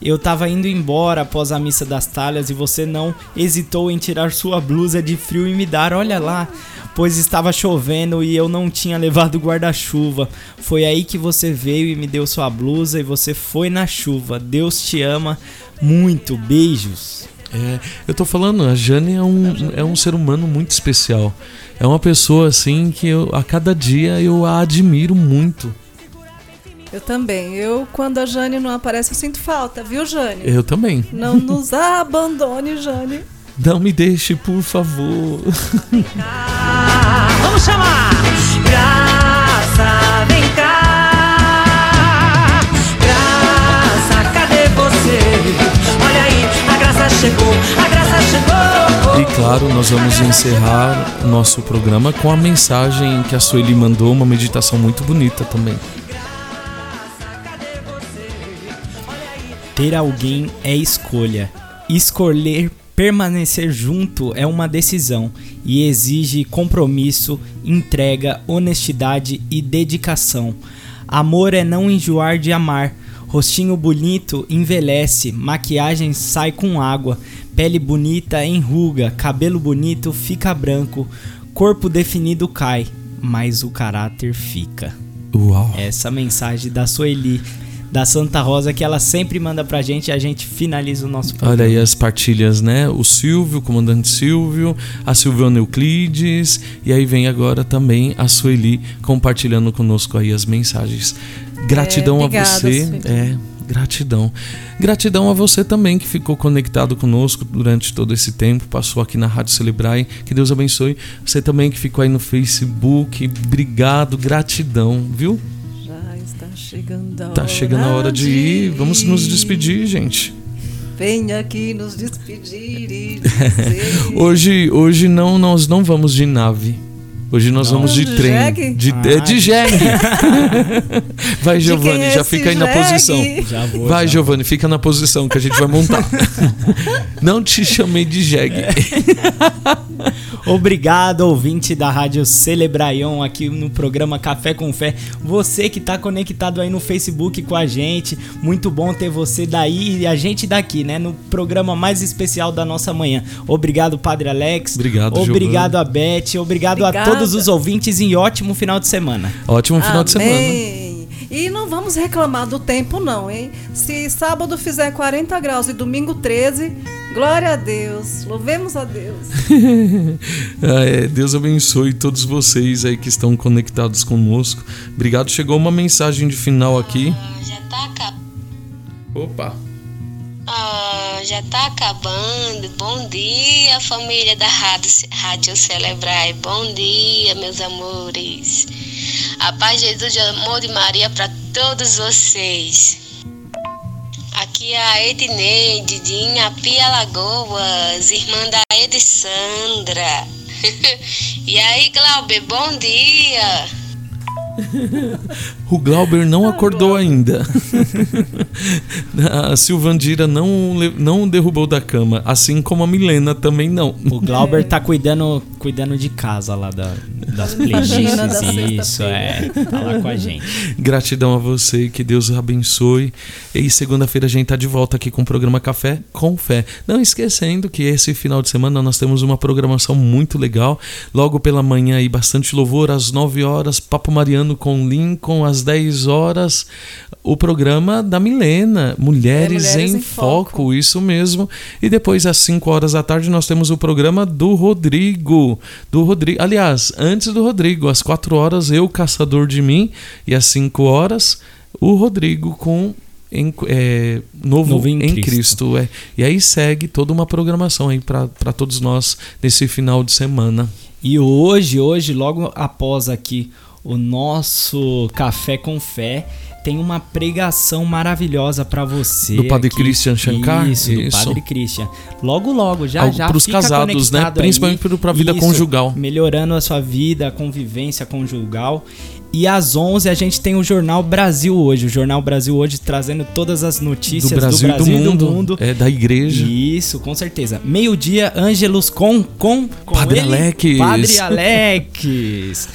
Eu tava indo embora após a missa das talhas e você não hesitou em tirar sua blusa de frio e me dar, olha lá, pois estava chovendo e eu não tinha levado guarda-chuva. Foi aí que você veio e me deu sua blusa e você foi na chuva. Deus te ama muito. Beijos. É, eu tô falando, a Jane é um, é um ser humano muito especial. É uma pessoa assim que eu, a cada dia eu a admiro muito. Eu também. Eu, quando a Jane não aparece, eu sinto falta, viu, Jane? Eu também. Não nos abandone, Jane. Não me deixe, por favor. Vamos chamar! Graça, vem cá! Graça, cadê você? Olha aí, a graça chegou, a graça chegou! E claro, nós vamos encerrar nosso programa com a mensagem que a Sueli mandou, uma meditação muito bonita também. Ter alguém é escolha. Escolher permanecer junto é uma decisão e exige compromisso, entrega, honestidade e dedicação. Amor é não enjoar de amar. Rostinho bonito envelhece, maquiagem sai com água, pele bonita enruga, cabelo bonito fica branco, corpo definido cai, mas o caráter fica. Uau! Essa mensagem da Sueli, da Santa Rosa, que ela sempre manda pra gente e a gente finaliza o nosso programa. Olha aí as partilhas, né? O Silvio, o comandante Silvio, a Silviana Euclides, e aí vem agora também a Sueli compartilhando conosco aí as mensagens. Gratidão É, a obrigada, você. Sueli. É, gratidão. Gratidão a você também que ficou conectado conosco durante todo esse tempo, passou aqui na Rádio Celebrai. Que Deus abençoe. Você também que ficou aí no Facebook. Obrigado, gratidão, viu? Chegando a Tá chegando a hora de ir. Vamos nos despedir, gente. Venha aqui nos despedir e dizer. Hoje, hoje não, nós não vamos de nave. Hoje nós vamos de De trem. jegue? De, Ah, é, de de- jegue. Vai, Giovanni, é já fica aí na jegue? posição. Já vou, Vai, já Giovanni, fica na posição que a gente vai montar. não te chamei de jegue. É. Obrigado, ouvinte da Rádio Celebraion, aqui no programa Café com Fé. Você que tá conectado aí no Facebook com a gente, muito bom ter você daí e a gente daqui, né? No programa mais especial da nossa manhã. Obrigado, Padre Alex. Obrigado, Obrigado a Beth. Obrigado a Obrigada. todos os ouvintes e ótimo final de semana. Ótimo final de semana. Amém. E não vamos reclamar do tempo, não, hein? Se sábado fizer 40 graus e domingo 13, glória a Deus. Louvemos a Deus. Ah, é, Deus abençoe todos vocês aí que estão conectados conosco. Obrigado. Chegou uma mensagem de final aqui. Já tá acabando. Opa. Ah, já tá acabando. Bom dia, família da Rádio, Rádio Celebrai. Bom dia, meus amores. A paz de Jesus e o amor de Maria para todos vocês. Aqui é a Edneide de Inhapi, Alagoas, irmã da Edissandra. e aí, Glauber, bom dia. O Glauber não acordou ainda. a Silvandira não, não derrubou da cama, assim como a Milena também não. O Glauber tá cuidando, cuidando de casa lá da, das playlists. Isso, é. Tá lá com a gente. Gratidão a você, que Deus abençoe. E segunda-feira a gente tá de volta aqui com o programa Café com Fé. Não esquecendo que esse final de semana nós temos uma programação muito legal. Logo pela manhã aí, bastante louvor, às 9 horas, Papo Mariano com Lincoln, às 10 horas, o programa da Milena, Mulheres, É, Mulheres em, em Foco. isso mesmo. E depois, às 5 horas da tarde, nós temos o programa do Rodrigo. Do Rodrigo. Aliás, antes do Rodrigo, às 4 horas, eu, Caçador de Mim, e às 5 horas, o Rodrigo com em- é, novo, Novo em em, Cristo. Cristo. é. E aí segue toda uma programação aí para todos nós nesse final de semana. E hoje, hoje, logo após aqui o nosso Café com Fé, tem uma pregação maravilhosa pra você. Do Padre aqui. Christian Shankar? Isso, do Isso. Padre Christian. Logo, logo, já, Algo já pros fica casados, né? Principalmente pro- pra vida conjugal. Melhorando a sua vida, a convivência conjugal. E às 11 a gente tem o Jornal Brasil hoje. O Jornal Brasil hoje trazendo todas as notícias Do Brasil, do Brasil do do mundo. mundo. É da igreja. Isso, com certeza. Meio-dia, Ângelos com, com, com Padre ele, Alex. Padre Alex.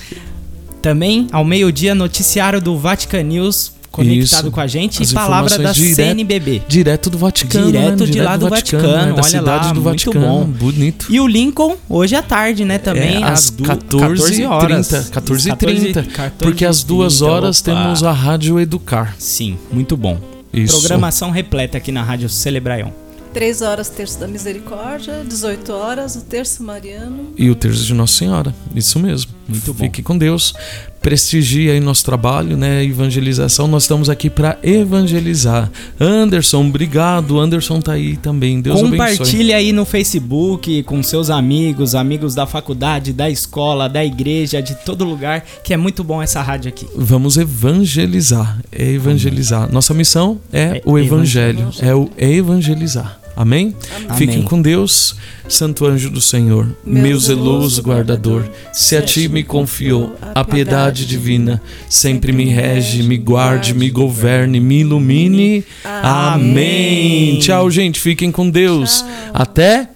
Também, ao meio-dia, noticiário do Vatican News conectado Isso. com a gente As e palavra da direto- CNBB. Direto do Vaticano. Direto né? de lá do Vaticano, né? Da olha cidade lá, do muito Vaticano. bom. Bonito. E o Lincoln, hoje à tarde, né, também, É, às às du- 14 horas. 30 14 h 30 14 Porque às duas 30, horas opa. temos a Rádio Educar. Sim, muito bom. Isso. Programação repleta aqui na Rádio Celebraion. 3 horas, terço da misericórdia. 18 horas, o terço mariano. E o terço de Nossa Senhora. Isso mesmo. Muito bom. Fique com Deus. Prestigie aí nosso trabalho, né? Evangelização. Nós estamos aqui para evangelizar. Anderson, obrigado. Anderson tá aí também. Deus abençoe. Compartilhe aí no Facebook com seus amigos, amigos da faculdade, da escola, da igreja, de todo lugar, que é muito bom essa rádio aqui. Vamos evangelizar. É evangelizar. Nossa missão é, É o evangelho. evangelizar. É o evangelizar. Amém? Amém. Fiquem com Deus, Santo Anjo do Senhor, meu, zeloso guardador. Se a ti me confiou a piedade divina, sempre me rege, me guarde, me governe, me ilumine. Amém. Tchau, gente. Fiquem com Deus. Até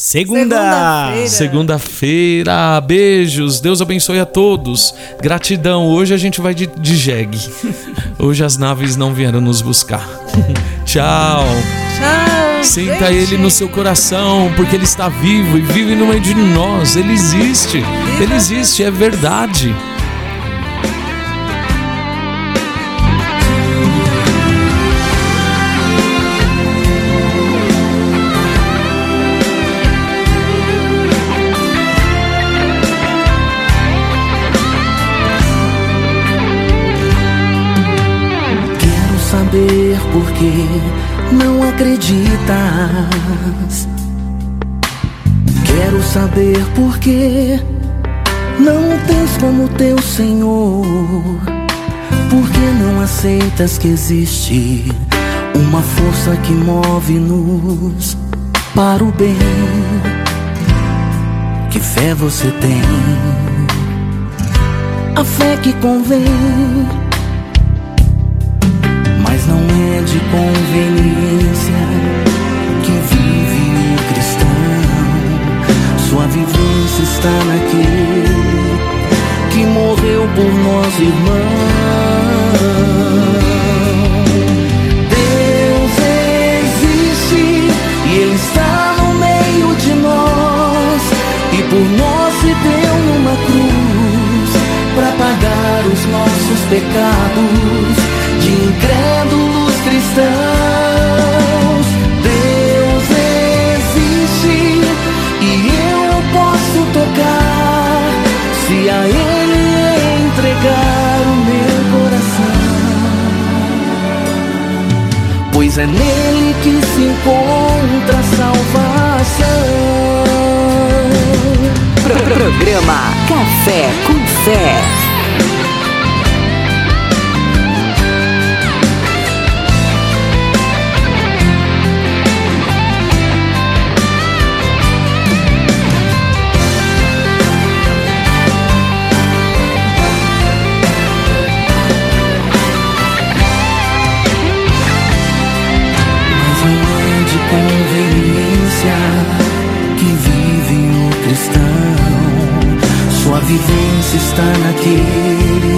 Segunda! segunda-feira. Beijos. Deus abençoe a todos. Gratidão. Hoje a gente vai de, de jegue. Hoje as naves não vieram nos buscar. Tchau. Tchau. Gente. ele no seu coração, porque ele está vivo e vive no meio de nós. Ele existe. Ele existe, é verdade. Acreditas. Quero saber por que não tens como teu Senhor. Por que não aceitas que existe uma força que move-nos para o bem? Que fé você tem? A fé que convém de conveniência que vive o cristão. Sua vivência está naquele que morreu por nós, irmão. Deus existe e Ele está no meio de nós e por nós se deu numa cruz para pagar os nossos pecados de incrédulos cristãos. Deus existe e eu posso tocar se a Ele entregar o meu coração. Pois é nele que se encontra a salvação. Pro- Programa Café com Fé. Vivência está